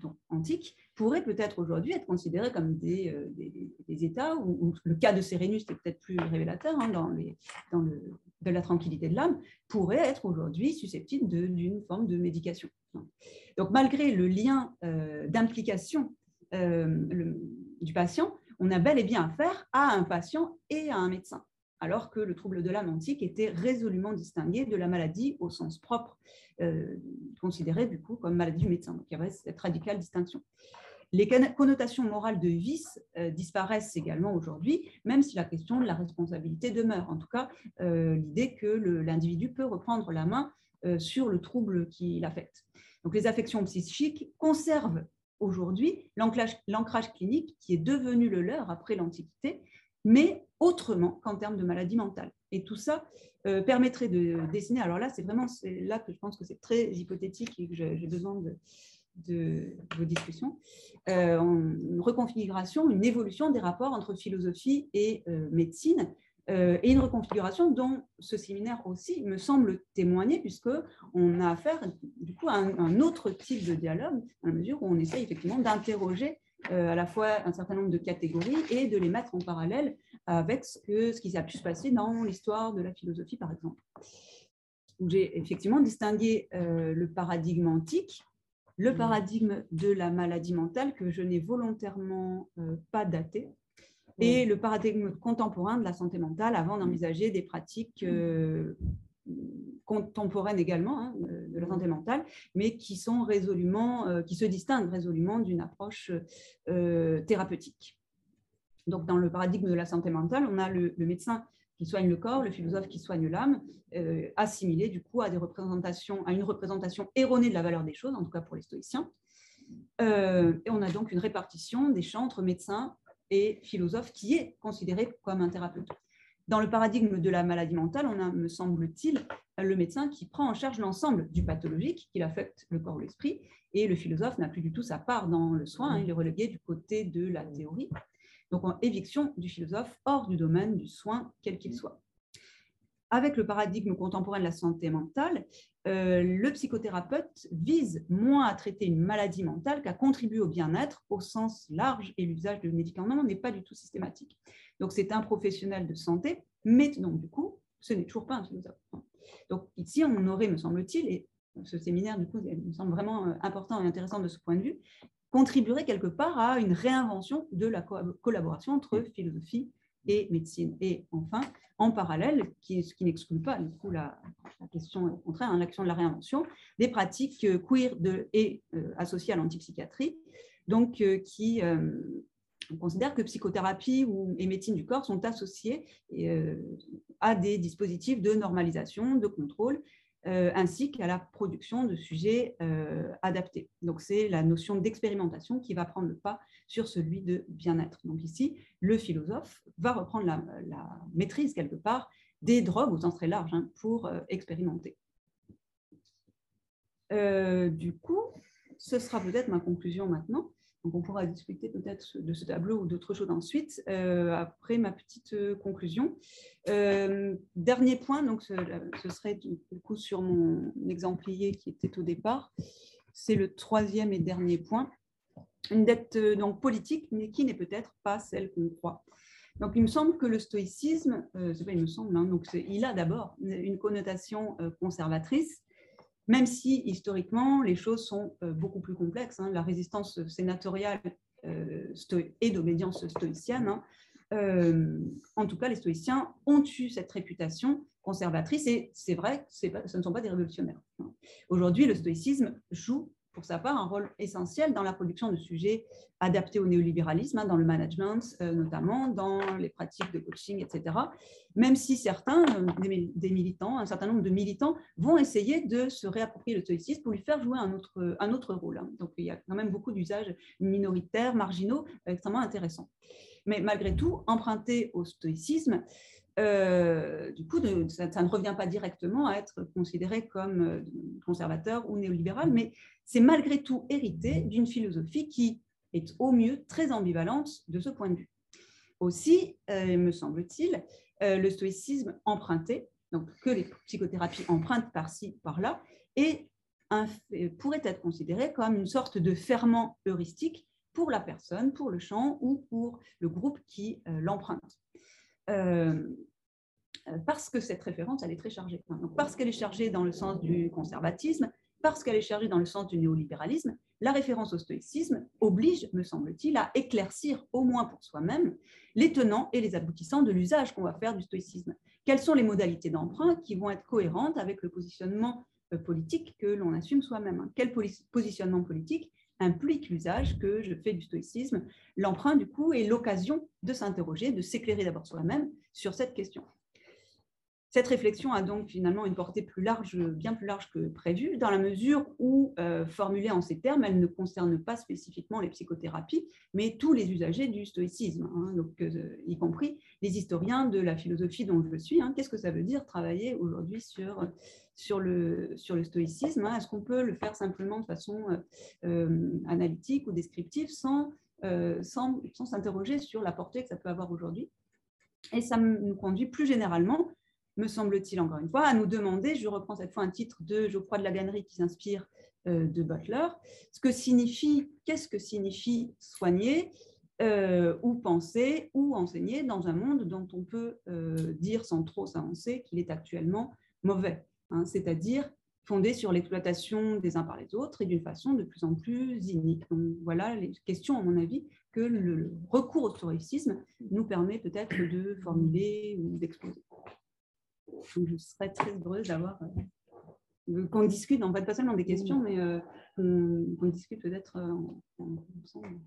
donc antique, pourrait peut-être aujourd'hui être considéré comme des, des, états où, le cas de Sérénus est peut-être plus révélateur hein, dans, les, dans le, de la tranquillité de l'âme, pourrait être aujourd'hui susceptible d'une forme de médication. Donc malgré le lien d'implication du patient, on a bel et bien affaire à un patient et à un médecin, alors que le trouble de l'âme antique était résolument distingué de la maladie au sens propre, euh, considérée du coup comme maladie du médecin. Donc il y avait cette radicale distinction. Les connotations morales de vice euh, disparaissent également aujourd'hui, même si la question de la responsabilité demeure. En tout cas, euh, l'idée que l'individu peut reprendre la main sur le trouble qui l'affecte. Donc les affections psychiques conservent aujourd'hui l'ancrage clinique qui est devenu le leur après l'Antiquité, mais autrement qu'en termes de maladie mentale. Et tout ça euh, permettrait de dessiner, alors là, c'est vraiment là que je pense que c'est très hypothétique et que j'ai besoin de, vos discussions, euh, une reconfiguration, une évolution des rapports entre philosophie et euh, médecine, euh, et une reconfiguration dont ce séminaire aussi me semble témoigner, puisqu'on a affaire du coup à un, autre type de dialogue, à la mesure où on essaie effectivement d'interroger euh, à la fois un certain nombre de catégories et de les mettre en parallèle avec ce, que, ce qui s'est pu se passer dans l'histoire de la philosophie, par exemple. J'ai effectivement distingué euh, le paradigme antique, le mmh. paradigme de la maladie mentale que je n'ai volontairement pas daté, et le paradigme contemporain de la santé mentale avant d'envisager des pratiques euh, contemporaines également hein, de la santé mentale, mais qui sont résolument, euh, qui se distinguent résolument d'une approche euh, thérapeutique. Donc, dans le paradigme de la santé mentale, on a le, médecin qui soigne le corps, le philosophe qui soigne l'âme, assimilé du coup à des représentations, à une représentation erronée de la valeur des choses, en tout cas pour les stoïciens. Et on a donc une répartition des champs entre médecins et philosophes qui est considéré comme un thérapeute. Dans le paradigme de la maladie mentale, on a, me semble-t-il, le médecin qui prend en charge l'ensemble du pathologique qui affecte le corps ou l'esprit, et le philosophe n'a plus du tout sa part dans le soin, hein, il est relégué du côté de la théorie. Donc, éviction du philosophe hors du domaine du soin, quel qu'il soit. Avec le paradigme contemporain de la santé mentale, euh, le psychothérapeute vise moins à traiter une maladie mentale qu'à contribuer au bien-être au sens large et l'usage de médicaments n'est pas du tout systématique. Donc c'est un professionnel de santé, mais donc du coup, ce n'est toujours pas un philosophe. Donc ici, on aurait, me semble-t-il, et ce séminaire du coup me semble vraiment euh, important et intéressant de ce point de vue, contribuerait quelque part à une réinvention de la collaboration entre philosophie et médecine. Et enfin, en parallèle, ce qui n'exclut pas du coup la, question au contraire, hein, l'action de la réinvention, des pratiques euh, queer de, et euh, associées à l'antipsychiatrie, donc euh, qui considèrent que psychothérapie ou, et médecine du corps sont associées à des dispositifs de normalisation, de contrôle, ainsi qu'à la production de sujets euh, adaptés. Donc c'est la notion d'expérimentation qui va prendre le pas sur celui de bien-être. Donc ici, le philosophe va reprendre la, maîtrise quelque part des drogues au sens très large hein, pour euh, expérimenter. du coup, ce sera peut-être ma conclusion maintenant. Donc, on pourra discuter peut-être de ce tableau ou d'autres choses ensuite, euh, après ma petite euh, conclusion. Euh, dernier point, donc ce, serait du sur mon exemplier qui était au départ. C'est le troisième et dernier point. Une dette donc politique, mais qui n'est peut-être pas celle qu'on croit. Donc, il me semble que le stoïcisme, c'est pas il me semble, hein, donc il a d'abord une connotation conservatrice, même si historiquement les choses sont euh, beaucoup plus complexes. Hein. La résistance sénatoriale euh, et d'obédience stoïcienne, hein. euh, en tout cas les stoïciens ont eu cette réputation conservatrice et c'est vrai que ce ne sont pas des révolutionnaires. Hein. Aujourd'hui, le stoïcisme joue pour sa part un rôle essentiel dans la production de sujets adaptés au néolibéralisme, hein, dans le management euh, notamment, dans les pratiques de coaching, etc. Même si certains, euh, des, militants, un certain nombre de militants vont essayer de se réapproprier le stoïcisme pour lui faire jouer un autre, un autre rôle. Hein. Donc il y a quand même beaucoup d'usages minoritaires, marginaux, extrêmement intéressants. Mais malgré tout, emprunter au stoïcisme, euh, du coup, ça, ne revient pas directement à être considéré comme euh, conservateur ou néolibéral, mais c'est malgré tout hérité d'une philosophie qui est au mieux très ambivalente de ce point de vue. Aussi, euh, me semble-t-il, le stoïcisme emprunté, donc que les psychothérapies empruntent par-ci, par-là, pourrait être considéré comme une sorte de ferment heuristique pour la personne, pour le champ ou pour le groupe qui l'emprunte. Euh, parce que cette référence, elle est très chargée. Parce qu'elle est chargée dans le sens du conservatisme, parce qu'elle est chargée dans le sens du néolibéralisme, la référence au stoïcisme oblige, me semble-t-il, à éclaircir, au moins pour soi-même, les tenants et les aboutissants de l'usage qu'on va faire du stoïcisme. Quelles sont les modalités d'emprunt qui vont être cohérentes avec le positionnement euh, politique que l'on assume soi-même Quel positionnement politique implique l'usage que je fais du stoïcisme. L'emprunt, du coup, est l'occasion de s'interroger, de s'éclairer d'abord soi-même sur cette question. Cette réflexion a donc finalement une portée plus large, bien plus large que prévu, dans la mesure où, euh, formulée en ces termes, elle ne concerne pas spécifiquement les psychothérapies, mais tous les usagers du stoïcisme, hein, euh, y compris les historiens de la philosophie dont je suis. Hein. Qu'est-ce que ça veut dire travailler aujourd'hui sur, sur, le, stoïcisme hein? Est-ce qu'on peut le faire simplement de façon euh, analytique ou descriptive sans sans, s'interroger sur la portée que ça peut avoir aujourd'hui? Et ça nous conduit plus généralement me semble-t-il encore une fois, à nous demander, je reprends cette fois un titre de Geoffroy de la Gannerie qui s'inspire euh, de Butler, ce que signifie, qu'est-ce que signifie soigner euh, ou penser ou enseigner dans un monde dont on peut euh, dire sans trop s'avancer qu'il est actuellement mauvais, hein, c'est-à-dire fondé sur l'exploitation des uns par les autres et d'une façon de plus en plus inique. Donc voilà les questions, à mon avis, que le recours au stoïcisme nous permet peut-être de formuler ou d'exposer je serais très heureuse d'avoir euh, qu'on discute, en fait, pas seulement des questions, mais euh, qu'on discute peut-être euh, ensemble.